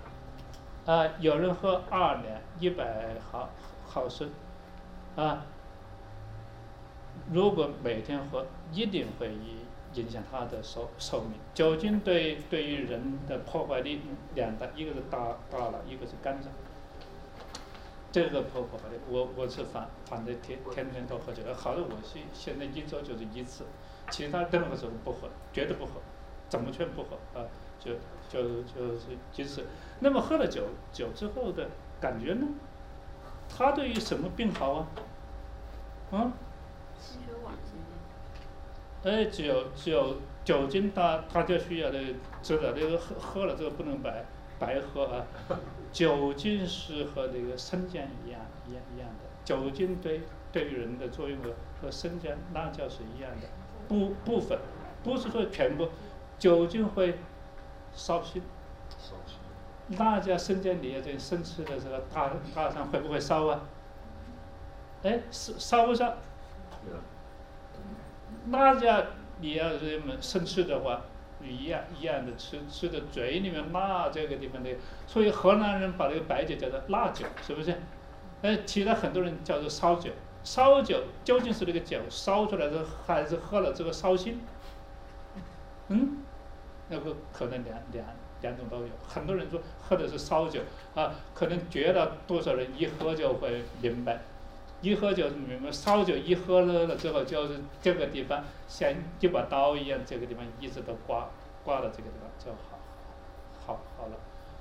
啊，有人喝二两，一百毫毫升，啊，如果每天喝，一定会一影响他的寿寿命。酒精对对于人的破坏力两大，一个是大大脑，一个是肝脏。这个破破坏力，我我是反反对天天天都喝酒的。好的，我现现在一周就是一次，其他任何时候不喝，绝对不喝，怎么劝不喝啊？就就就是一次。那么喝了酒酒之后的感觉呢？他对于什么病好啊？啊？哎，酒酒酒精，它它就需要的知道这个喝喝了这个不能白白喝啊。酒精是和那个生姜一样一样一样的，酒精对对于人的作用和和生姜、辣椒是一样的，部部分不是说全部，酒精会烧心，辣椒、生姜你要在生吃的时候，大大上会不会烧啊？哎，烧烧不烧？辣椒你要这么生吃的话。一样一样的吃吃的嘴里面辣这个地方的，所以河南人把这个白酒叫做辣酒，是不是？哎，其他很多人叫做烧酒，烧酒究竟是那个酒烧出来的，还是喝了这个烧心？嗯，那个可能两两两种都有。很多人说喝的是烧酒啊，可能绝大多数人一喝就会明白。一喝酒明白，烧酒一喝了了之后，就是这个地方像一把刀一样，这个地方一直都刮刮到这个地方就好，好好了。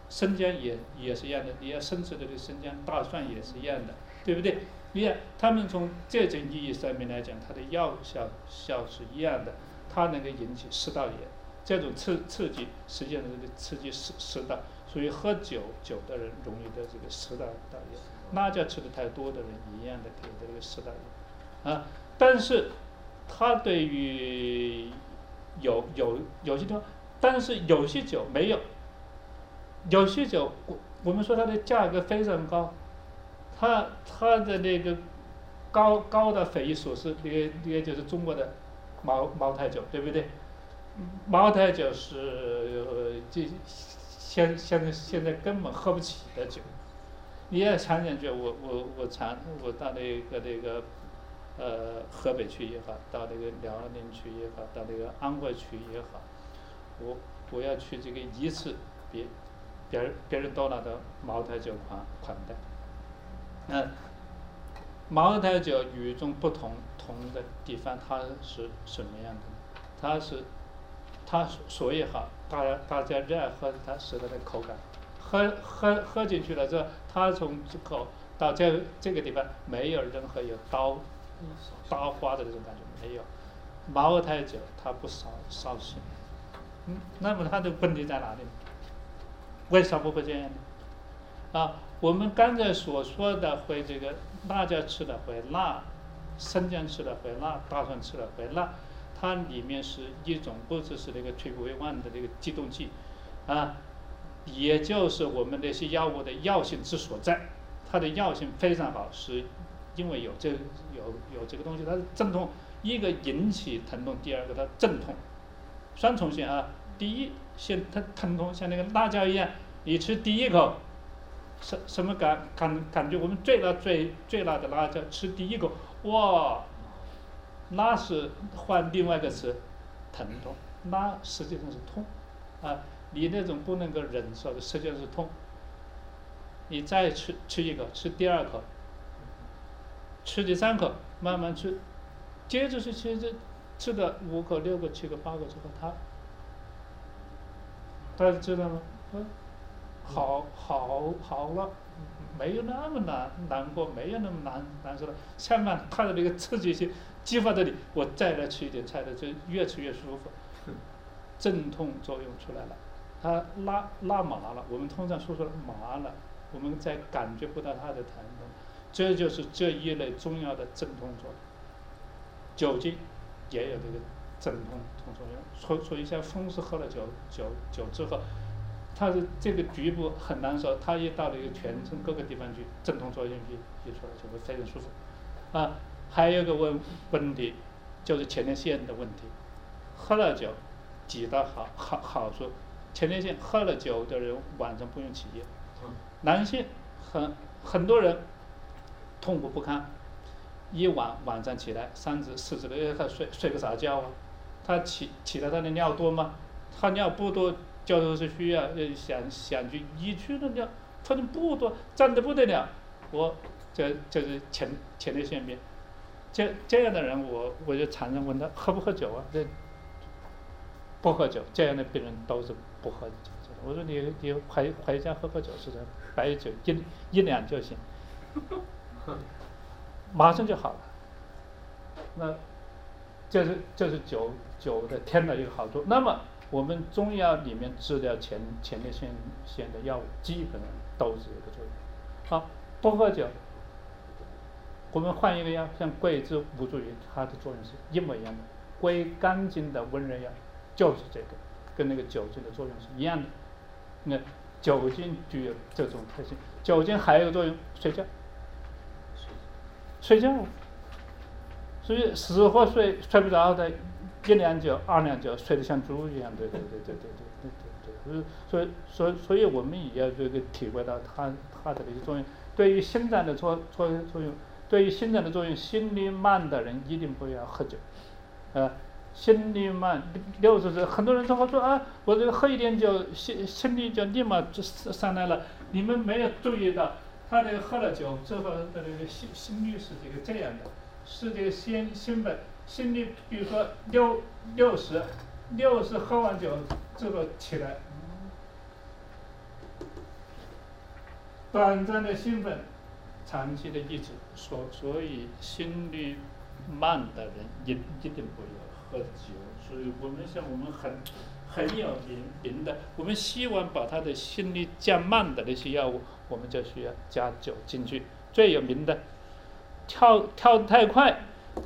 生姜也也是一样的，你要生吃的这生姜，大蒜也是一样的，对不对？你看，他们从这种意义上面来讲，它的药效效是一样的，它能够引起食道炎，这种刺刺激实际上是刺激食食道，所以喝酒酒的人容易得这个食道道炎。辣椒吃的太多的人一样的有这个食道炎，啊，但是它对于有有有些地方，但是有些酒没有，有些酒我我们说它的价格非常高，它它的那个高高的匪夷所思，那个那个就是中国的茅茅台酒，对不对？茅台酒是这现现在现在根本喝不起的酒。你要想想去，我我我常我到那个那个，呃，河北去也好，到那个辽宁去也好，到那个安徽去也好，我我要去这个一次，别别人别人都拿到茅台酒款款待。那茅台酒与众不同同的地方，它是什么样的？它是它所以好，大家大家热爱喝它是它的口感。喝喝喝进去了之后，它从这口到这这个地方没有任何有刀刀花的这种感觉，没有。茅台酒它不烧烧心，嗯，那么它的问题在哪里？为什么不会这样呢？啊，我们刚才所说的会这个辣椒吃了会辣，生姜吃了会辣，大蒜吃了会辣，它里面是一种不只是那个 t r i one 的那个激动剂，啊。也就是我们那些药物的药性之所在，它的药性非常好，是因为有这有有这个东西，它是镇痛，一个引起疼痛，第二个它镇痛，双重性啊。第一，先它疼痛，像那个辣椒一样，你吃第一口，什什么感感感觉？我们最辣最最辣的辣椒，吃第一口，哇，那是换另外一个词，疼痛，那实际上是痛，啊。你那种不能够忍受的，实际上是痛。你再吃吃一口，吃第二口，吃第三口，慢慢吃，接着是吃着吃的五口、六口、七口、八口之后，他，大家知道吗？嗯，好好好了，没有那么难难过，没有那么难难受了。相反，看到那个刺激性激发的你，我再来吃一点菜的，就越吃越舒服，镇痛作用出来了。它拉拉麻了，我们通常说说麻了，我们再感觉不到它的疼痛，这就是这一类中药的镇痛作用。酒精也有这个镇痛痛作用，所所以像风湿喝了酒酒酒之后，它是这个局部很难受，它一到了一个全身各个地方去，镇痛作用一一出来就会非常舒服。啊，还有个问问题，就是前列腺的问题，喝了酒，几大好好好处，前列腺喝了酒的人晚上不用起夜，男性很很多人痛苦不堪，一晚晚上起来三指四指的，哎，他睡睡个啥觉啊？他起起来他的尿多吗？他尿不多，就是需要呃想想去一去的尿，他的不多，胀得不得了，我这这是前前列腺病，这这样的人我我就常常问他喝不喝酒啊？这不喝酒，这样的病人都是不喝酒。我说你你回回家喝喝酒是的，白酒一一两就行，马上就好了。那这是这是酒酒的添了一个好处。那么我们中药里面治疗前前列腺腺的药物，基本上都是这个作用。好，不喝酒，我们换一个药，像桂枝吴茱萸，它的作用是一模一样的，归肝经的温热药，就是这个，跟那个酒精的作用是一样的。那酒精具有这种特性，酒精还有一个作用，睡觉，睡觉，所以死活睡睡不着的，一两酒二两酒睡得像猪一样，对对对对对对对对对，所以所以所以我们也要这个体会到它它的一个作用，对于心脏的作作作用，对于心脏的作用，心率慢的人一定不要喝酒，啊。心率慢，六十岁，很多人说我说啊，我这个喝一点酒，心心率就立马就上来了。你们没有注意到，他这个喝了酒之后的这个心心率是这个这样的，是这个心心本心率，比如说六六十，六十喝完酒之后起来，短暂的兴奋，长期的抑制，所所以心率慢的人一一定不要。喝酒，所以我们像我们很很有名名的，我们希望把他的心率降慢的那些药物，我们就需要加酒进去。最有名的，跳跳太快，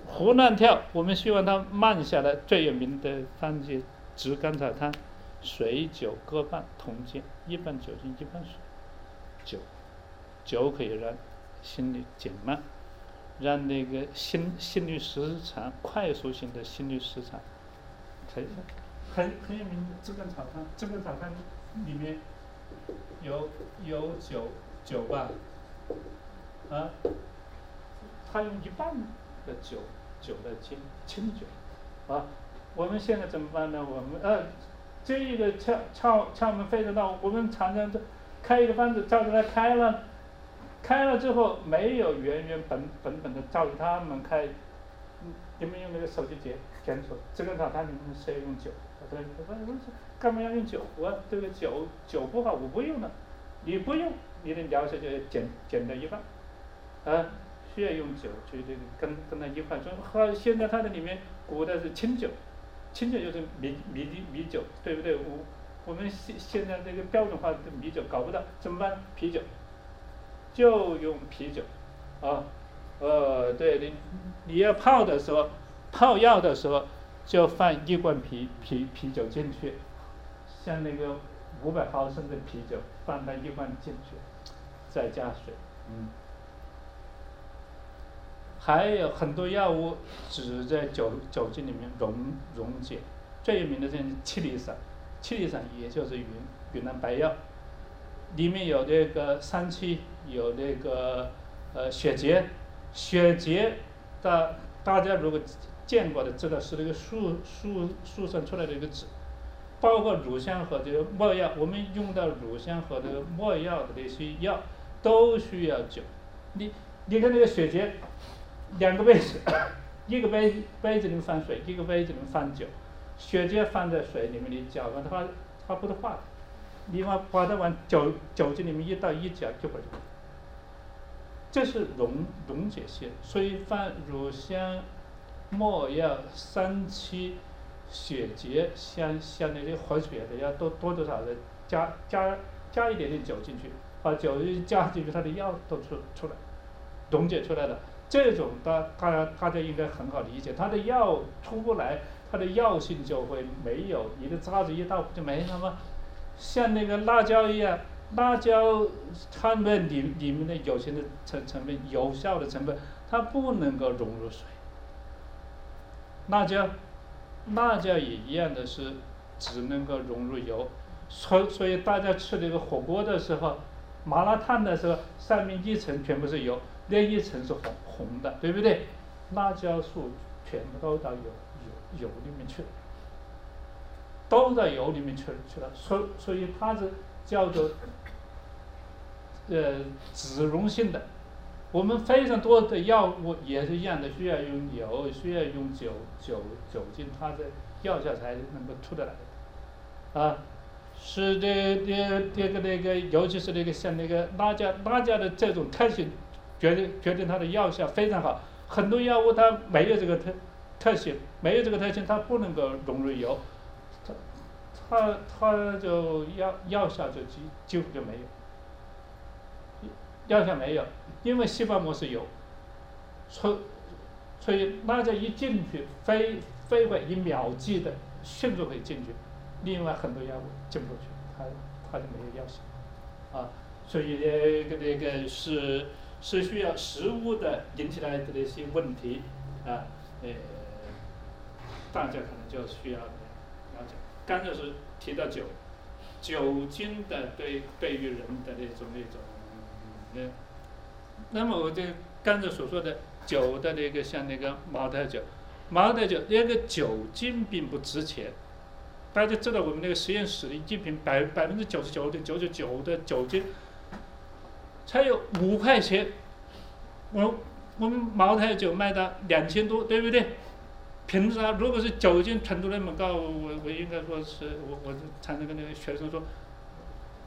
胡乱跳，我们希望他慢下来。最有名的方剂，炙甘草汤，水酒各半，同煎，一半酒精，一半水，酒，酒可以让心率减慢。让那个心心律失常，快速性的心律失常，很很很有名的这个草汤，这个草汤里面有有酒酒吧，啊，他用一半的酒酒的清清酒，啊，我们现在怎么办呢？我们呃，这一个窍窍窍门非常大，我们常常这开一个方子照着来开了。开了之后没有原原本本本的照着他们开，你们用那个手机检检索，这个他你们谁用酒？他说他说干嘛要用酒？我这个酒酒不好，我不用了。你不用，你的疗效就减减掉一半。啊，需要用酒去这个跟跟他一块说，喝现在它的里面古的是清酒，清酒就是米米的米酒，对不对？我我们现现在这个标准化的米酒搞不到，怎么办？啤酒。就用啤酒，啊，呃，对你，你要泡的时候，泡药的时候，就放一罐啤啤啤酒进去，像那个五百毫升的啤酒，放到一罐进去，再加水，嗯，还有很多药物只在酒酒精里面溶溶解，最有名的是七里散，七里散也就是云云南白药。里面有这个三七，有那个呃血竭，血竭的大家如果见过的知道是那个树树树上出来的一个籽，包括乳香和这个没药，我们用到乳香和这个没药的那些药都需要酒。你你看那个血竭，两个杯子，一个杯杯子里面放水，一个杯子里面放酒，血竭放在水里面你搅拌它，它不得化。你把把它往酒酒精里面一倒一搅就会，这是溶溶解性，所以放乳香、没药、三七、血竭，像像那些活血的要，多多多少的加加加一点点酒进去，把酒一加进去，它的药都出出来，溶解出来了。这种大大家大家应该很好理解，它的药出不来，它的药性就会没有，你的渣子一倒就没了吗？像那个辣椒一样，辣椒它们里里面的有些的成成分有效的成分，它不能够融入水。辣椒，辣椒也一样的是只能够融入油，所所以大家吃那个火锅的时候，麻辣烫的时候，上面一层全部是油，另一层是红红的，对不对？辣椒素全部都到油油油里面去了，都在油里面去了去了，所所以它是叫做呃脂溶性的。我们非常多的药物也是一样的，需要用油，需要用酒酒酒精，它的药效才能够出得来。啊，是这这这个那个，尤其是那个像那个辣椒，辣椒的这种特性，决定决定它的药效非常好。很多药物它没有这个特特性，没有这个特性，它不能够融入油，它它它就药药效就几几乎就没有，药效没有，因为细胞膜是有，所所以大家一进去，飞飞会以秒计的迅速可以进去，另外很多药物进不去，它它就没有药效，啊，所以那个那个是。是需要食物的引起来的那些问题啊，呃，大家可能就需要了解。刚才是提到酒，酒精的对对于人的那种那种，嗯，那么我就刚才所说的酒的那个像那个茅台酒，茅台酒那个酒精并不值钱，大家知道我们那个实验室的一瓶百百分之九十九点九九九的酒精。才有五块钱，我我们茅台酒卖到两千多，对不对？凭啥？如果是酒精纯度那么高，我我应该说是我我常常跟那个学生说，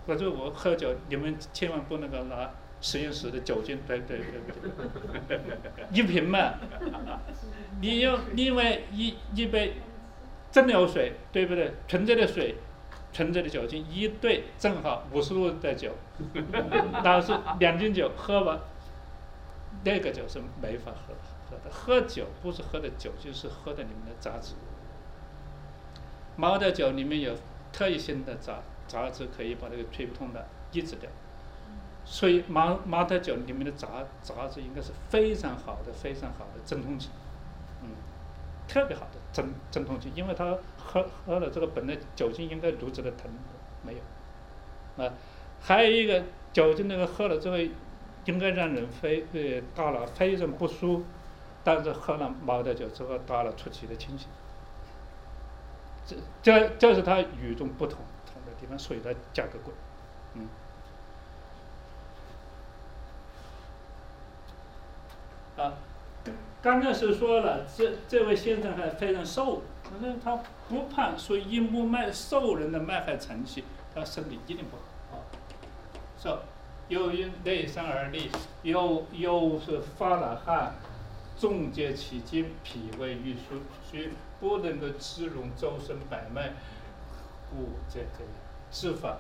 我说我喝酒，你们千万不能够拿实验室的酒精，对对对对，一瓶嘛，你用另外一一杯蒸馏水，对不对？纯粹的水。纯粹的酒精一对正好五十度的酒，那是两斤酒喝完，那个酒是没法喝喝的。喝酒不是喝的酒，就是喝的里面的杂质。茅台酒里面有特异性的杂杂质，可以把那个吹不通的抑制掉。所以茅茅台酒里面的杂杂质应该是非常好的、非常好的镇痛剂，嗯，特别好的镇镇痛剂，因为它。喝喝了这个本来酒精应该如此的疼没有，啊，还有一个酒精那个喝了之后应该让人非呃大脑非常不舒服，但是喝了茅台酒之后大脑出奇的清醒，这这这是它与众不同同的地方，所以它价格贵，嗯，啊，刚才是说了这这位先生还非常瘦。反正他不胖，所以因不脉瘦人的脉还成气，他身体一定不好。瘦，又因内伤而立，又又是发了汗，重结其筋，脾胃欲虚，虚不能够滋润周身百脉，故这个治法，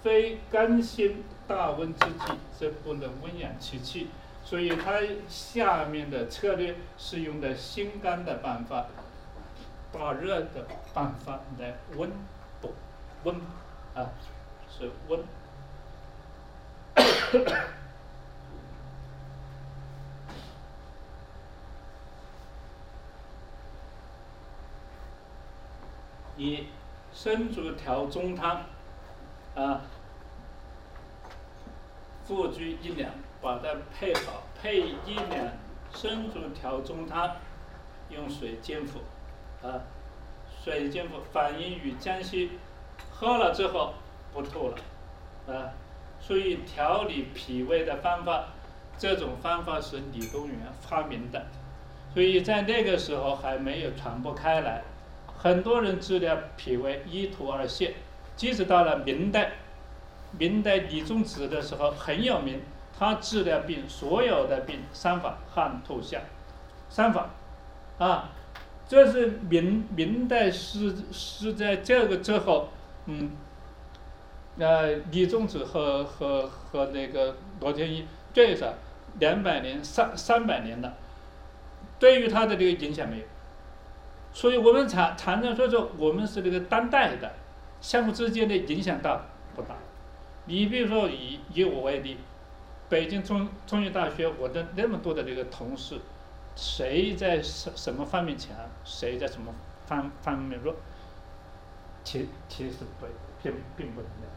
非甘心大温之剂，则不能温养其气。所以他下面的策略是用的心肝的办法。大热的办法来温补温啊，是温。一生竹调中汤啊，复居一两，把它配好，配一两生竹调中汤，用水煎服。啊，水煎服反应与江西，喝了之后不吐了，啊，所以调理脾胃的方法，这种方法是李东垣发明的，所以在那个时候还没有传播开来，很多人治疗脾胃一吐而泻，即使到了明代，明代李宗子的时候很有名，他治疗病所有的病三法汗吐下，三法，啊。这是明明代是是在这个之后，嗯，呃，李宗子和和和那个罗天一最少两百年三三百年了，对于他的这个影响没有，所以我们常常常说说我们是那个当代的，相互之间的影响大不大？你比如说以以我为例，北京中中医大学我的那么多的这个同事，谁在什什么方面强，谁在什么方方面弱，其其实不并并不能的。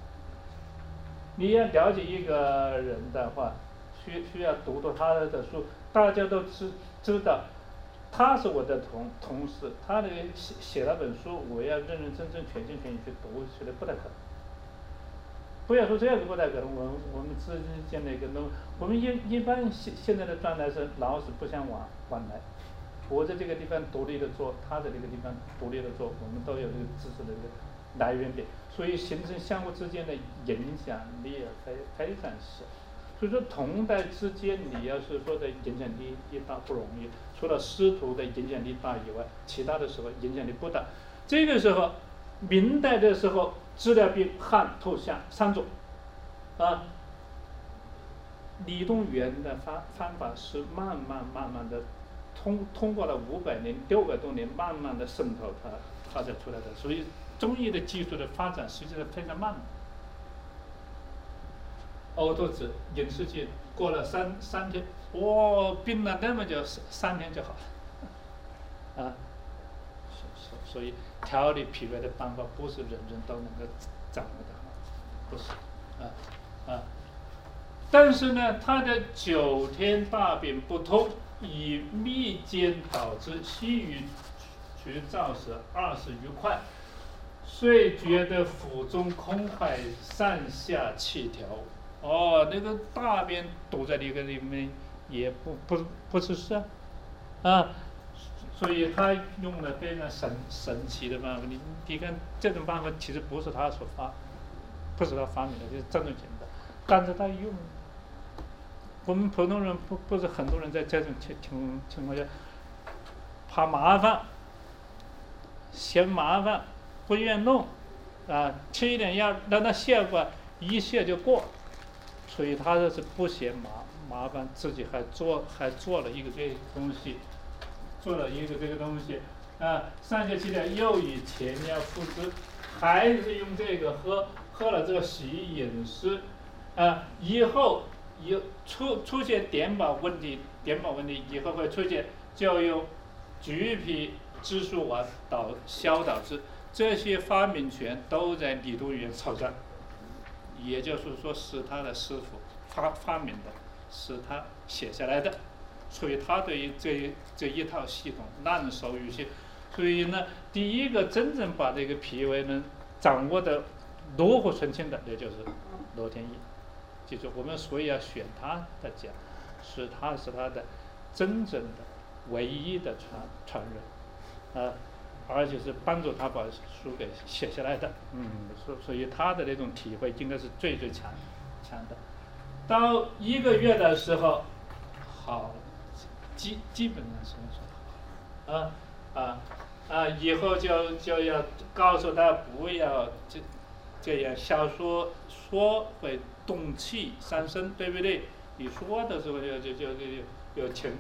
你要了解一个人的话，需需要读读他的书，大家都知知道。他是我的同同事，他的写写了本书，我要认认真真、全心全意去读，觉得不太可能。不要说这个不太可能，我我们之间的一个弄，我们一一般现现在的状态是老是不相往往来。我在这个地方独立的做，他在这个地方独立的做，我们都有这个知识的一个来源点，所以形成相互之间的影响力非非常小。所以说同代之间，你要是说的影响力一大不容易。除了师徒的影响力大以外，其他的时候影响力不大。这个时候，明代的时候治疗病汗透下三种，啊，李东垣的方方法是慢慢慢慢的通通过了五百年六百多年，慢慢的渗透它，发展出来的。所以中医的技术的发展实际上非常慢。呕吐子饮食剂过了三三天。我病了那么久，三三天就好了，啊，所以调理脾胃的方法不是人人都能够掌握的，不是，啊啊，但是呢，他的九天大便不通，以密间导致西域局造时二十余块，遂觉得腹中空怀，上下气调，哦，那个大便堵在那个里面。也不不不是事啊，啊，所以他用了非常神神奇的办法。你你看这种办法其实不是他所发，不是他发明的，就是这种简单，但是他用。我们普通人不不是很多人在这种情情情况下，怕麻烦，嫌麻烦，不愿弄，啊，吃一点药让他泻过，一泻就过，所以他这是不嫌麻。麻烦自己还做还做了一个这东西，做了一个这个东西，啊，上学期的又以前尿复之，还是用这个喝喝了这个洗衣饮食，啊，以后有出出现点保问题，点保问题以后会出现，就用橘皮栀树丸导消导致，这些发明权都在李东垣手上，也就是说是他的师傅发发明的。是他写下来的，所以他对于这这一套系统烂熟于心。所以呢，第一个真正把这个脾胃能掌握的炉火纯青的，也就是罗天益。记住，我们所以要选他的讲，是他是他的真正的唯一的传传人，啊，而且是帮助他把书给写下来的。嗯，所所以他的那种体会应该是最最强强的。到一个月的时候，好，基基本上是说，啊啊啊！以后就就要告诉他不要这这样小说说会动气伤身，对不对？你说的时候就就就就有情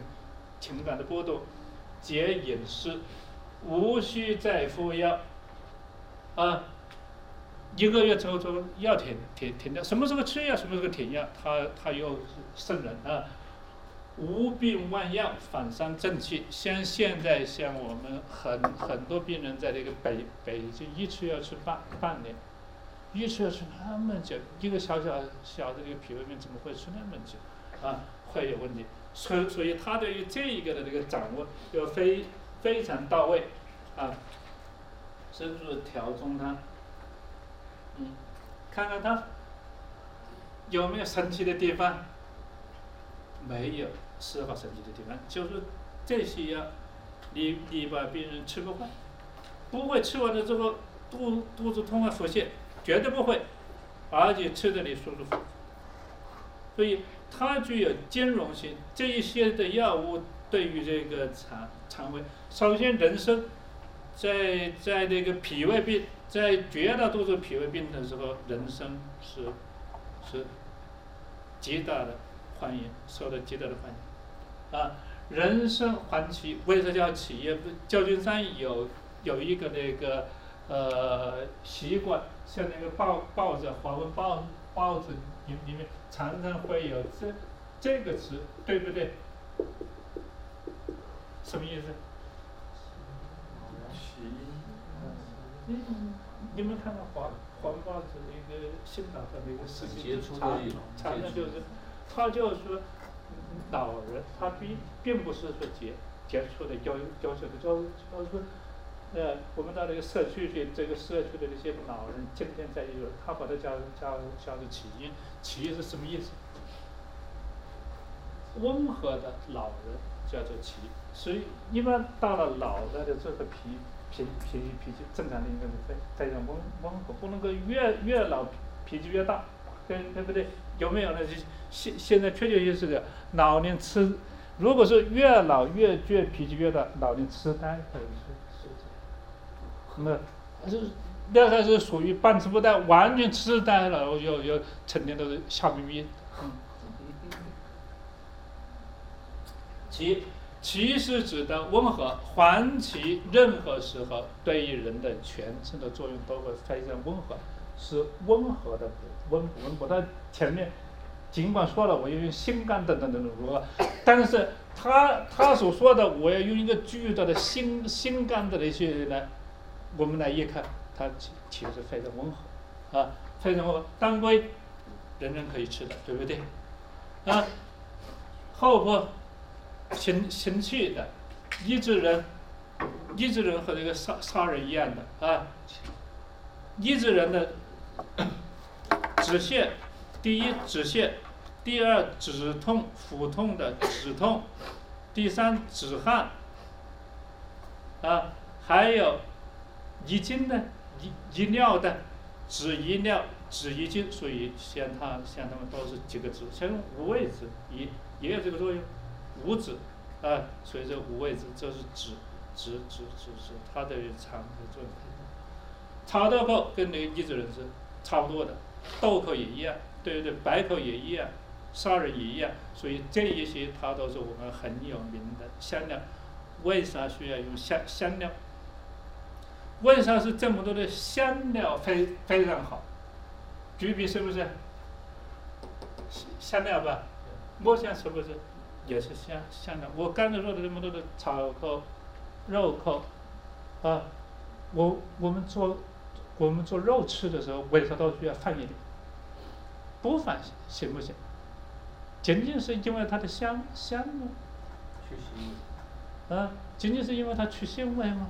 情感的波动，节饮食，无需再服药，啊。一个月之后说要停停停掉，什么时候吃药，什么时候停药，他他又圣人啊，无病万药，反伤正气。像现在像我们很很多病人在这个北北京一吃要吃半半年，一吃要吃那么久，一个小小小的这个脾胃病怎么会吃那么久啊？会有问题。所所以他对于这一个的这个掌握又非非常到位啊，深入调中汤。嗯，看看他有没有神奇的地方？没有丝毫神奇的地方，就是这些药，你你把病人吃不坏，不会吃完了之后肚肚子痛啊腹泻，绝对不会，而且吃的你舒舒服服。所以它具有兼容性。这一些的药物对于这个肠肠胃，首先人参，在在那个脾胃病。在绝大多数脾胃病的时候，人参是是极大的欢迎，受到极大的欢迎。啊，人生还企，为什么叫企业？旧金山有有一个那个呃习惯，像那个报报纸华文报报纸里里面常常会有这这个词，对不对？什么意思？你你们看到华华文报纸的一个新版的那个视频，常常常就是，他就是说，老人他并并不是说接接触的教教学的教教说，呃，我们到那个社区去，这个社区的那些老人今天在一个，他把它叫叫叫做起因，起因是什么意思？温和的老人叫做起，所以一般到了老了的这个脾。脾脾脾气正常的应该是非非常温温和，不能够越越老脾气越大，对对不对？有没有呢？现现在确确实实的，老年痴，如果是越老越倔，脾气越大，老年痴呆可能是是这样。那是那还是属于半痴不呆，完全痴呆了，又又成天都是笑眯眯。嗯。其。其是指的温和，还其任何时候对于人的全身的作用都会非常温和，是温和的温温补。他前面尽管说了我要用心肝等等等等如何，但是他他所说的我要用一个巨大的心心肝的那些呢，我们来一看，它其其实非常温和，啊，非常温和，当归人人可以吃的，对不对？啊，后部。行行气的，抑制人，抑制人和那个杀杀人一样的啊。抑制人的止泻，第一止泻，第二止痛腹痛的止痛，第三止汗，啊，还有遗精的遗遗尿的止遗尿止遗精，所以像它像它们都是几个字，像五味子也也有这个作用。五指，啊，所以这五味子就是指指指指指，它的肠的作用。草豆蔻跟那个益智人是差不多的，豆蔻也一样，对不对？白蔻也一样，砂仁也一样，所以这一些它都是我们很有名的香料。为啥需要用香香料？为啥是这么多的香料非非常好？橘皮是不是？香料吧？墨香是不是？也是香香料。我刚才说的这么多的草蔻、肉蔻，啊，我我们做我们做肉吃的时候，为啥都需要放一点？不放行不行？仅仅是因为它的香香吗？去腥味。啊，仅仅是因为它去腥味吗？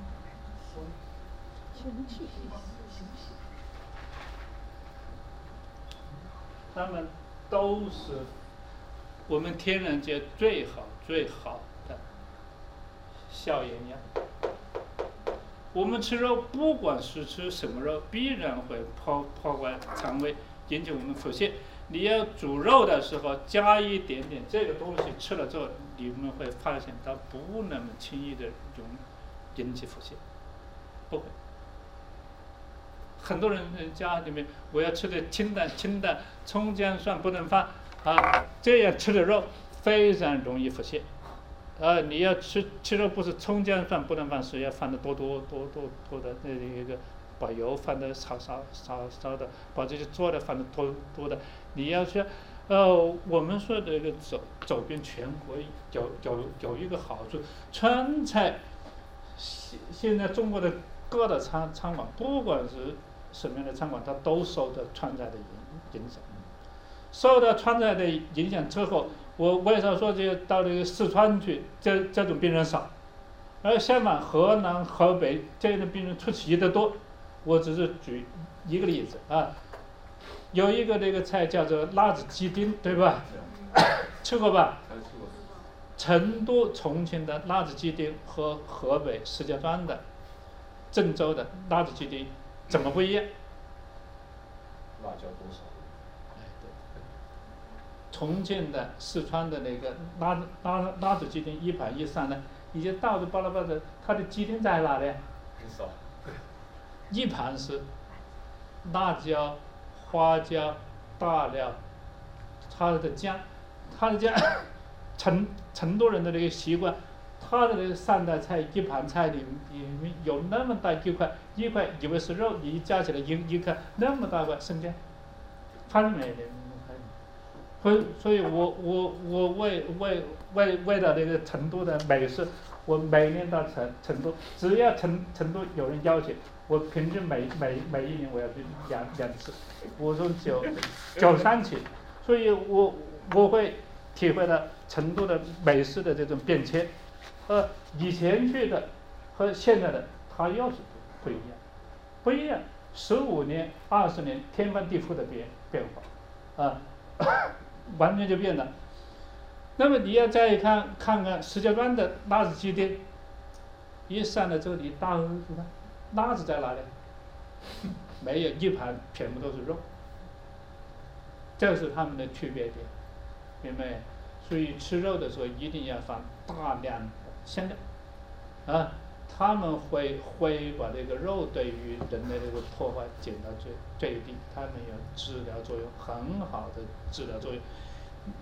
他们都是。我们天然界最好最好的消炎药。我们吃肉，不管是吃什么肉，必然会破破坏肠胃，引起我们腹泻。你要煮肉的时候，加一点点这个东西，吃了之后，你们会发现它不那么轻易的容引起腹泻，不会。很多人家里面，我要吃的清淡清淡，葱姜蒜不能放。啊，这样吃的肉非常容易腹泻，啊，你要吃吃肉不是葱姜蒜不能放，是要放的多多多多多的那一个，把油放的少少少少的，把这些做的放的多多的。你要说，呃，我们说这个走走遍全国有有有一个好处，川菜，现现在中国的各大餐餐馆，不管是什么样的餐馆，它都受到川菜的影影响。受到川菜的影响之后，我为啥说这到这个四川去，这这种病人少，而相反河南、河北这样的病人出奇的多。我只是举一个例子啊，有一个那个菜叫做辣子鸡丁，对吧？吃过吧？成都、重庆的辣子鸡丁和河北石家庄的、郑州的辣子鸡丁怎么不一样？辣椒多少？重庆的、四川的那个辣辣辣子鸡丁一盘一上呢，已经倒的巴拉巴拉，它的鸡丁在哪里？很少。一盘是辣椒、花椒、大料，它的酱，它的酱，成成都人的那个习惯，他的那个三道菜一盘菜里里面有那么大一块，一块以为是肉，你加起来一一看那么大块生姜，翻没的，所以所以我我我为为为为了那个成都的美食，我每年到成成都，只要成成都有人邀请，我平均每每每一年我要去两两次，我从九 九三起，所以我我会体会到成都的美食的这种变迁。和以前去的和现在的，它又是不不一样，不一样。十五年、二十年，天翻地覆的变变化，啊，完全就变了。那么你要再看看看石家庄的辣子鸡丁，一上来之后你大喝说辣子在哪里？没有一盘全部都是肉，这是他们的区别点，明白？所以吃肉的时候一定要放大量。香料，啊，他们会会把这个肉对于人的这个破坏减到最最低，他们有治疗作用，很好的治疗作用。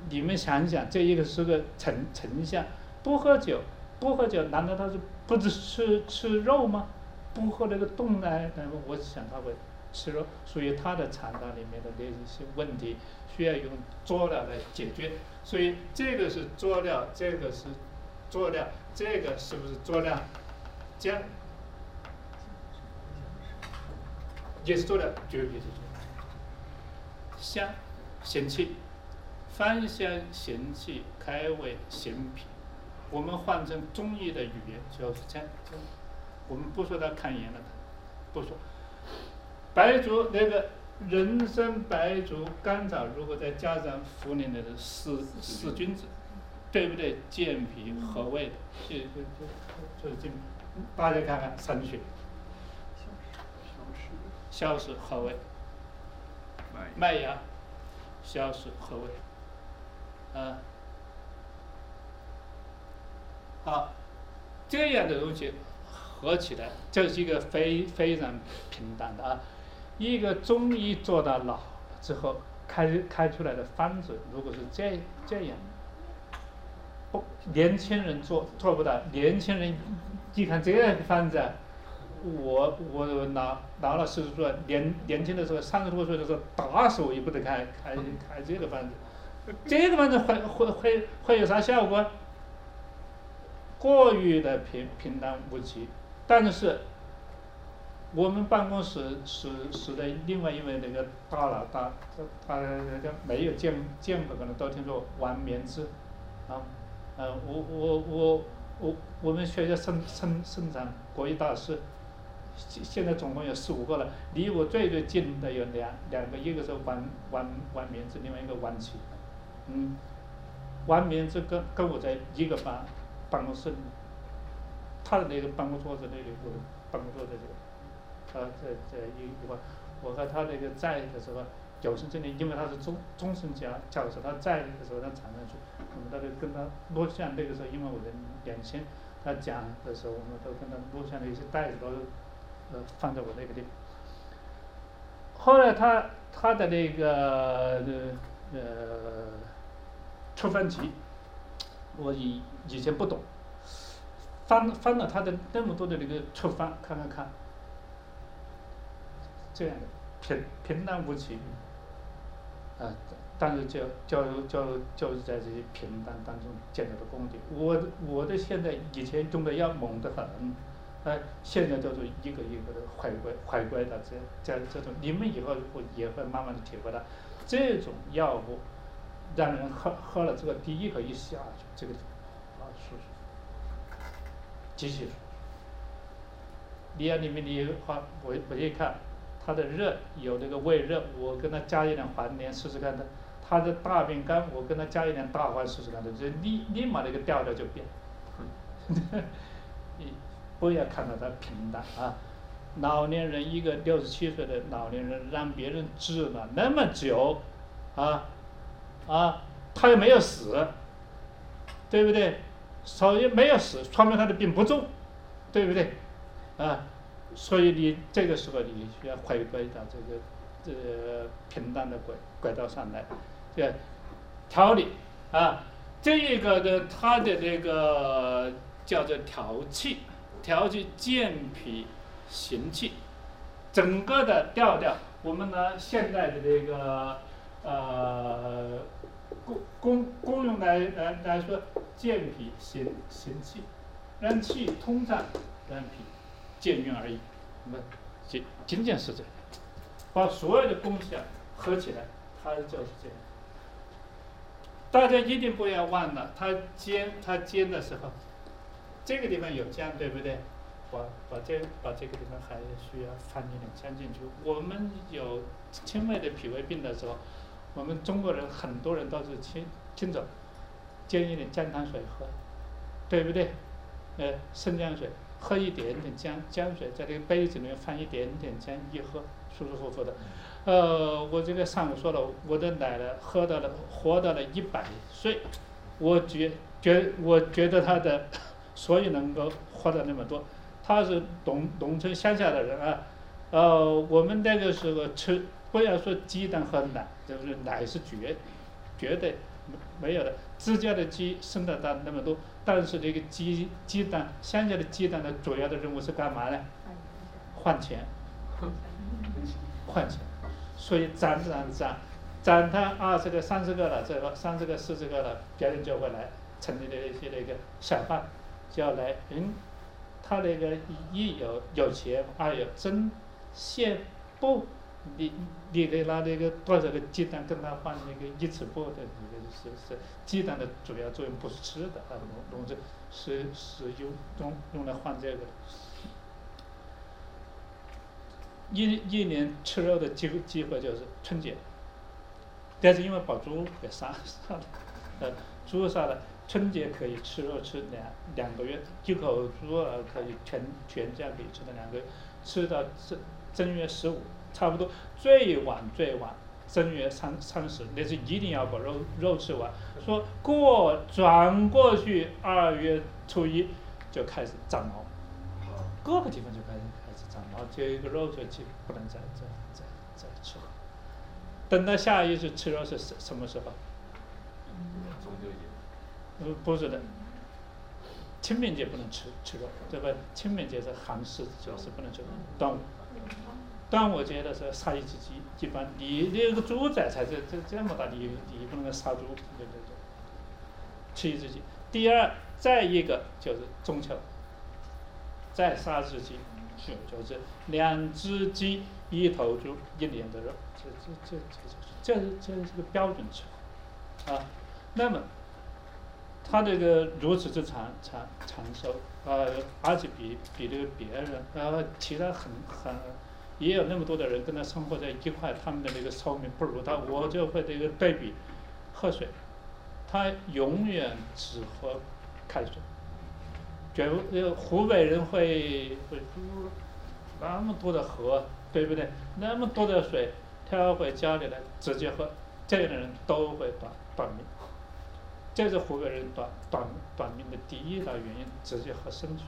你们想想，这一个是个丞丞相，不喝酒，不喝酒，难道他是不吃吃吃肉吗？不喝那个冻奶，那么我想他会吃肉，所以他的肠道里面的那些问题需要用佐料来解决。所以这个是佐料，这个是佐料。这个是不是佐料姜？也是做的，绝对是做的。香，咸气，芳香咸气，开胃行脾。我们换成中医的语言就是这样。我们不说他看炎了，不说。白术那个人参、白术、甘草，如果再加上茯苓的四四君子。对不对？健脾和胃的，就就就就是健。大家看看神学，消食和胃，麦芽，消食和胃，啊，好，这样的东西合起来，这是一个非非常平淡的啊。一个中医做到老了之后开开出来的方子，如果是这这样。不，年轻人做做不到。年轻人一看这样的方子，我我老老老实实说，年年轻的时候三十多岁的时候，打死我也不得开开开这个房子。这个房子会会会会有啥效果？过于的平平淡无奇。但是我们办公室室室的另外一位那个大佬大，他那个没有见见过，可能都听说王绵之，啊。呃，我我我我我们学校生生生产国医大师，现现在总共有四五个了。离我最最近的有两两个，一个是王王王明志，另外一个王琦。嗯，王明志跟跟我在一个办办公室里，他的那个办公桌子那里，我的办公桌在这个，他在在一一块，我和他那个在的时候，有生之年，因为他是终终身教教授，他在的时候他常常去。我们大家跟他录像，那个时候因为我的年轻，他讲的时候，我们都跟他录像的一些袋子都呃放在我那个地方。后来他他的那个呃呃出分集，我以以前不懂，翻翻了他的那么多的那个出翻，看看看，这样的平平淡无奇，啊。但是就就就就是在这些平淡当中见到的功底。我我的现在以前用的药猛得很，哎，现在叫做一个一个的回归回归到这这这种，你们以后会也会慢慢的体会到，这种药物让人喝喝了这个第一口一下去，这个啊舒服，极其舒服。你要里面你话我我一看，它的热有那个胃热，我跟他加一点黄连试试看的。他的大便干，我跟他加一点大黄试试看，就立立马那个调调就变。你不要看到他平淡啊！老年人一个六十七岁的老年人让别人治了那么久，啊啊，他又没有死，对不对？首先没有死，说明他的病不重，对不对？啊，所以你这个时候你需要回归到这个这个平淡的轨轨道上来。对调理啊，这一个的它的那个叫做调气，调气健脾行气，整个的调调，我们呢现在的这个呃功功功用来来来说，健脾行行气，让气通畅，让脾健运而已。那么仅仅仅是这样，把所有的功效合起来，它就是这样。大家一定不要忘了，它煎它煎的时候，这个地方有姜，对不对？把把这把这个地方还需要放一点姜进去。我们有轻微的脾胃病的时候，我们中国人很多人都是清清早煎一点姜汤水喝，对不对？呃，生姜水，喝一点点姜姜水，在这个杯子里面放一点点姜，一喝舒舒服服的。呃，我这个上午说了，我的奶奶喝到了，活到了一百岁，我觉觉我觉得她的，所以能够活到那么多，她是农农村乡下的人啊，呃，我们那个时候吃，不要说鸡蛋和奶，就是奶是绝，绝对没没有的，自家的鸡生的蛋那么多，但是这个鸡鸡蛋，乡下的鸡蛋的主要的任务是干嘛呢？换钱，换钱。所以攒攒攒，攒它二十个、三十个了，这个三十个、四十个了，别人就会来城里的一些那个小贩，就要来，嗯，他那个一有有钱，二有针线布，你你得拿那个多少个鸡蛋跟他换那个一尺布的，那个是是鸡蛋的主要作用不是吃的啊，农农村是是用用用来换这个。一一年吃肉的机会机会就是春节，但是因为把猪给杀杀了，呃，猪杀了，春节可以吃肉吃两两个月，一口猪啊可以全全家可以吃到两个月，吃到正正月十五，差不多最晚最晚正月三三十，那是一定要把肉肉吃完。说过转过去二月初一就开始长毛，各个地方就就一个肉就去，不能再再再再吃了。等到下一次吃肉是什什么时候？中秋节。呃，不是的，清明节不能吃吃肉，对吧？清明节是寒食，就是不能吃肉。端午，端午节的时候杀一只鸡，一般你那个猪仔才这这这么大，你你不能杀猪，对对对。吃一只鸡。第二，再一个就是中秋，再杀一只鸡。就就是两只鸡一头猪一年的肉，这这这这这这这是个标准吃法啊。那么，他这个如此之长长长寿啊，而且比比这个别人啊，其他很很也有那么多的人跟他生活在一块，他们的那个寿命不如他，我就会这个对比喝水，他永远只喝开水。绝不，那个湖北人会会那么多的河，对不对？那么多的水，跳回家里来直接喝，这样的人都会短短命。这是湖北人短短短命的第一大原因，直接喝生水。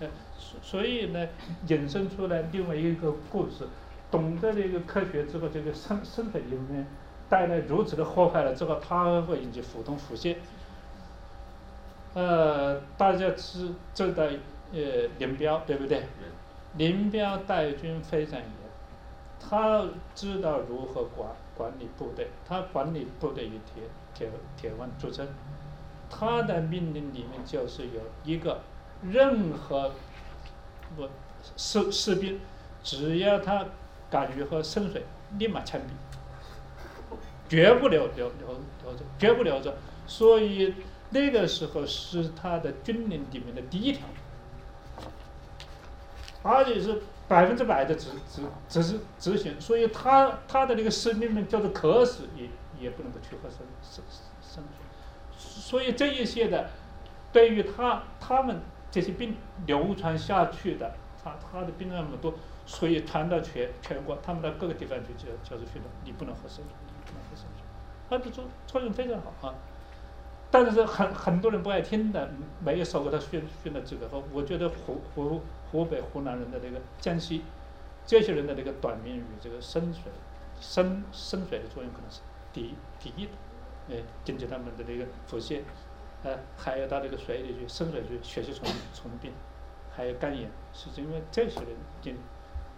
呃，所所以呢，引申出来另外一个故事，懂得这个科学之后，这个生生水里面带来如此的祸害了之后，它会引起腹痛腹泻。呃，大家知知道呃林彪对不对？林彪带军非常严，他知道如何管管理部队，他管理部队以铁铁铁腕著称。他的命令里面就是有一个，任何不士士兵，只要他敢于喝生水，立马枪毙，绝不留留留留着，绝不留着。所以。那个时候是他的军令里面的第一条，而且是百分之百的执执执行执行，所以他他的那个使命呢，叫做渴死也也不能够去喝生生生水，所以这一些的，对于他他们这些病流传下去的，他他的病那么多，所以传到全全国，他们到各个地方去就就是说你不能喝生水，你不能喝生水，他的作作用非常好啊。但是很很多人不爱听的，没有受过他训训的资格。和我觉得湖湖湖北、湖南人的那个江西，这些人的那个短命与这个深水深深水的作用可能是第一第一的，哎，根据他们的那个腹泻，呃，还有到这个水里去深水区血吸虫虫病，还有肝炎，是因为这些人进。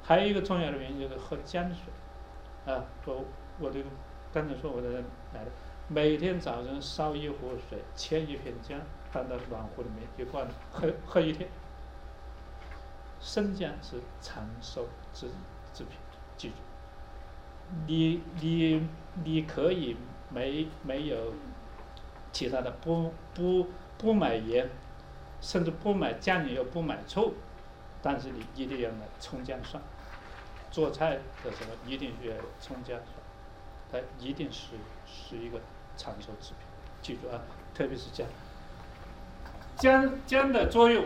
还有一个重要的原因就是喝姜水，啊，我我这个刚才说我的来的，每天早晨烧一壶水，切一片姜，放到暖壶里面一灌，喝喝一天。生姜是长寿之之品，记住。你你你可以没没有其他的不不不买盐，甚至不买酱油不买醋，但是你一定要买葱姜蒜。做菜的时候一定要葱姜蒜，它一定是是一个长寿之品，记住啊，特别是姜。姜姜的作用，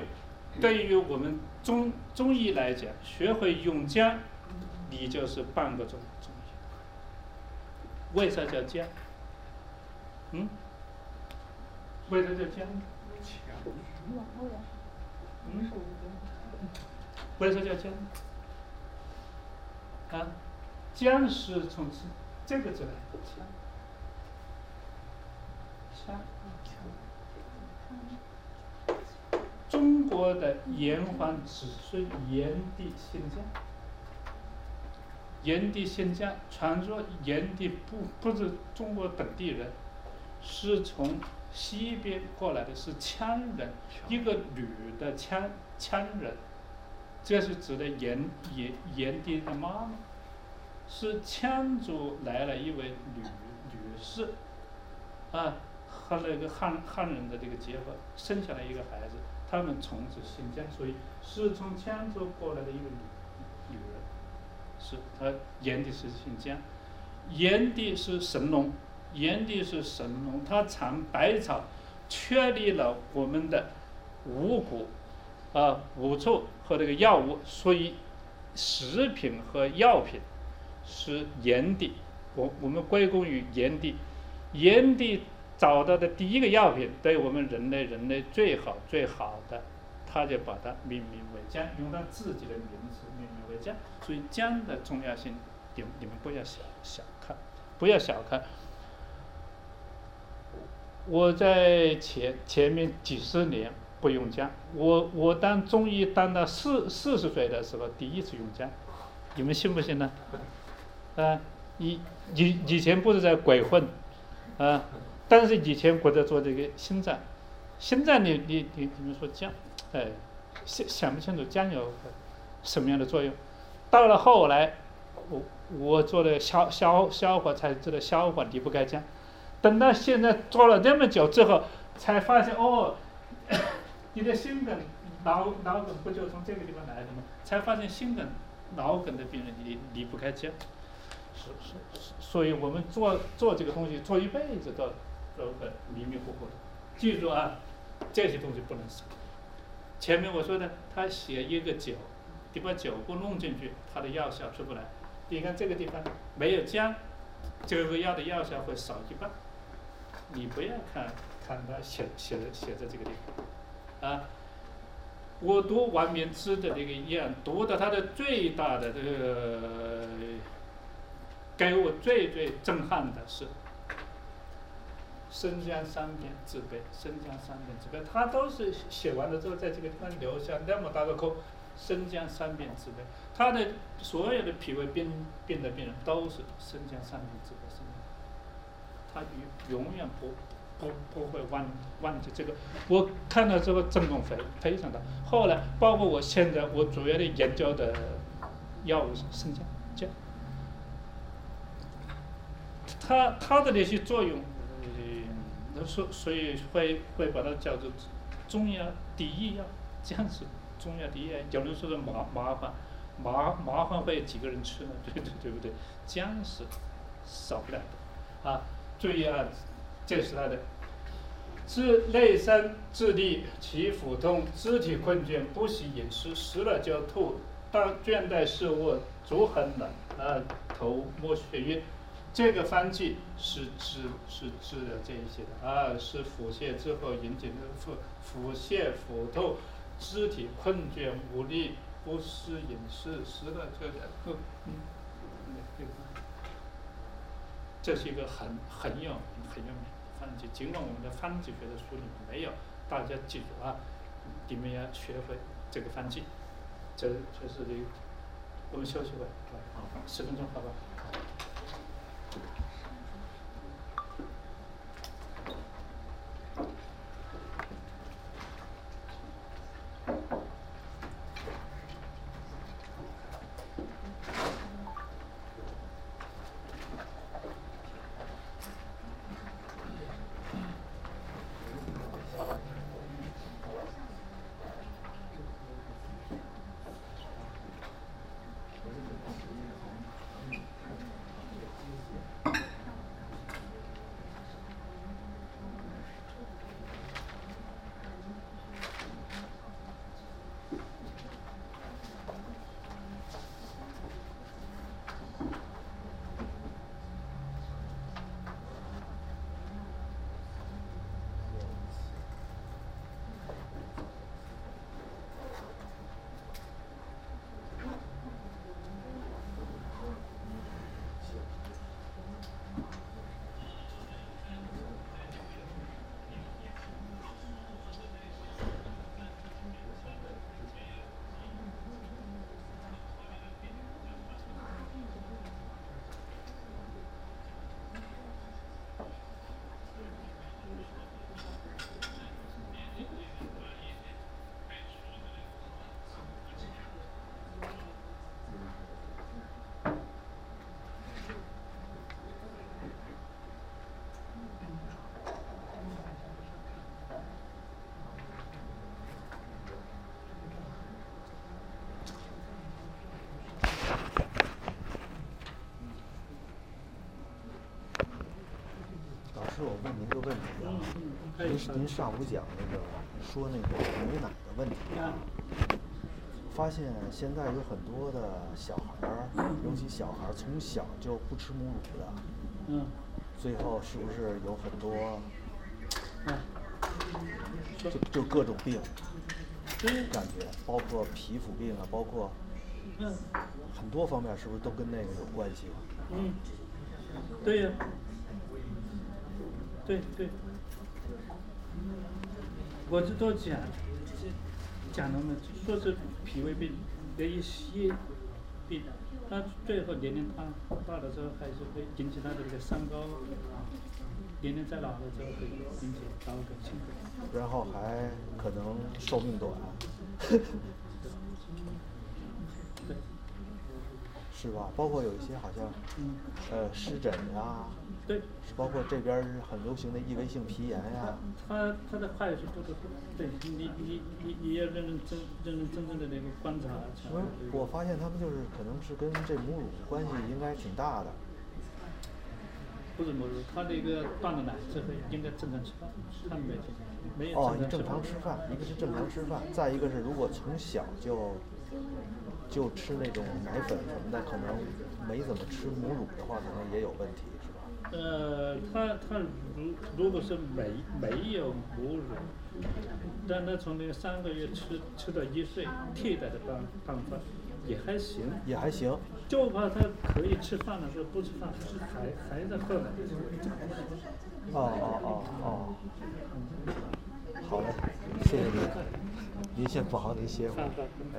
对于我们中中医来讲，学会用姜，你就是半个中中医。为啥叫姜？嗯？为啥叫姜？嗯？为啥叫姜？啊，姜是从这个字来的，中国的炎黄子孙炎帝姓姜，炎帝姓姜，传说炎帝不不是中国本地人，是从西边过来的，是羌人，一个女的羌羌人。这是指的炎炎炎帝的妈妈，是羌族来了一位女女士，啊，和那个汉汉人的这个结合，生下来一个孩子，他们从此姓姜，所以是从羌族过来的一个女女人，是她炎帝是姓姜，炎帝是神农，炎帝是神农，他尝百草，确立了我们的五谷，啊五畜。和这个药物，所以食品和药品是炎帝，我我们归功于炎帝。炎帝找到的第一个药品，对我们人类人类最好最好的，他就把它命名为姜，用他自己的名字命名为姜。所以姜的重要性，你你们不要小小看，不要小看。我在前前面几十年。不用姜，我我当中医当到四四十岁的时候，第一次用姜，你们信不信呢？啊，以以以前不是在鬼混，啊，但是以前我在做这个心脏，心脏你你你你们说姜，哎，想想不清楚姜有什么样的作用，到了后来，我我做的消消消化才知道消化离不开姜，等到现在做了这么久之后，才发现哦。你的心梗、脑脑梗不就从这个地方来的吗？才发现心梗、脑梗的病人离离不开姜，是是是，所以我们做做这个东西，做一辈子都都很迷迷糊糊的。记住啊，这些东西不能少。前面我说的，他写一个酒，你把酒不弄进去，它的药效出不来。你看这个地方没有姜，这个药的药效会少一半。你不要看看他写写的写在这个地方。啊，我读王明之的这个医案，读的他的最大的这个，给我最最震撼的是，生姜三遍自备，生姜三遍自备，他都是写完了之后，在这个地方留下那么大个空，生姜三遍自备，他的所有的脾胃病病的病人都是生姜三遍自备，生姜，他永永远不。不不会忘忘记这个，我看到这个震动非非常大。后来，包括我现在我主要的研究的药物是生姜姜，它它的那些作用，嗯，那，所所以会会把它叫做中药第一药，姜是中药第一药。假如说的麻麻烦，麻麻烦会几个人吃呢？对对对不对？姜是少不了的啊！注意啊！这是他的，治内伤、治痢、起腹痛、肢体困倦、不喜饮食、食了就要吐、当倦怠视物、足很冷、啊头摸血晕，这个方剂是治是治的这一些的啊，是腹泻之后引起的腹腹泻、腹痛、肢体困倦无力、不思饮食、食了就吐，嗯，这是一个很很有很有名。番茄，尽管我们的番茄学的书里面没有，大家记住啊，你们要学会这个方剂，这这是的，我们休息会，好，十分钟，好吧？个问题啊，您您上午讲那个说那个牛奶的问题啊，发现现在有很多的小孩儿，尤其小孩儿从小就不吃母乳的，嗯，最后是不是有很多嗯，就就各种病，感觉，包括皮肤病啊，包括嗯。很多方面，是不是都跟那个有关系？嗯，对呀、对对，我这都讲讲了嘛，说是脾胃病的一些病，他最后年龄大大的时候，还是会引起他的这个三高，年龄再老了之后会引起高跟性格。然后还可能寿命短，对，是吧？包括有一些好像嗯，呃湿疹呀、对，包括这边是很流行的异位性皮炎呀、他他的坏是多得多，对你你你你要认认真认认真真的那个观察才因为我发现他们就是可能是跟这母乳关系应该挺大的。不是母乳，他那个断了奶之后应该正常吃饭，他没有没有哦，你正常正常吃饭，一个是正常吃饭，再一个是如果从小就就吃那种奶粉什么的，可能没怎么吃母乳的话，可能也有问题？呃，他他如如果是没没有母乳，但他从那个三个月吃吃到一岁，替代的办办法也还行，也还行。就怕他可以吃饭的时候不吃饭，吃还还在喝奶。哦哦哦哦。好嘞，谢谢您。您先不好，您歇会儿。哎。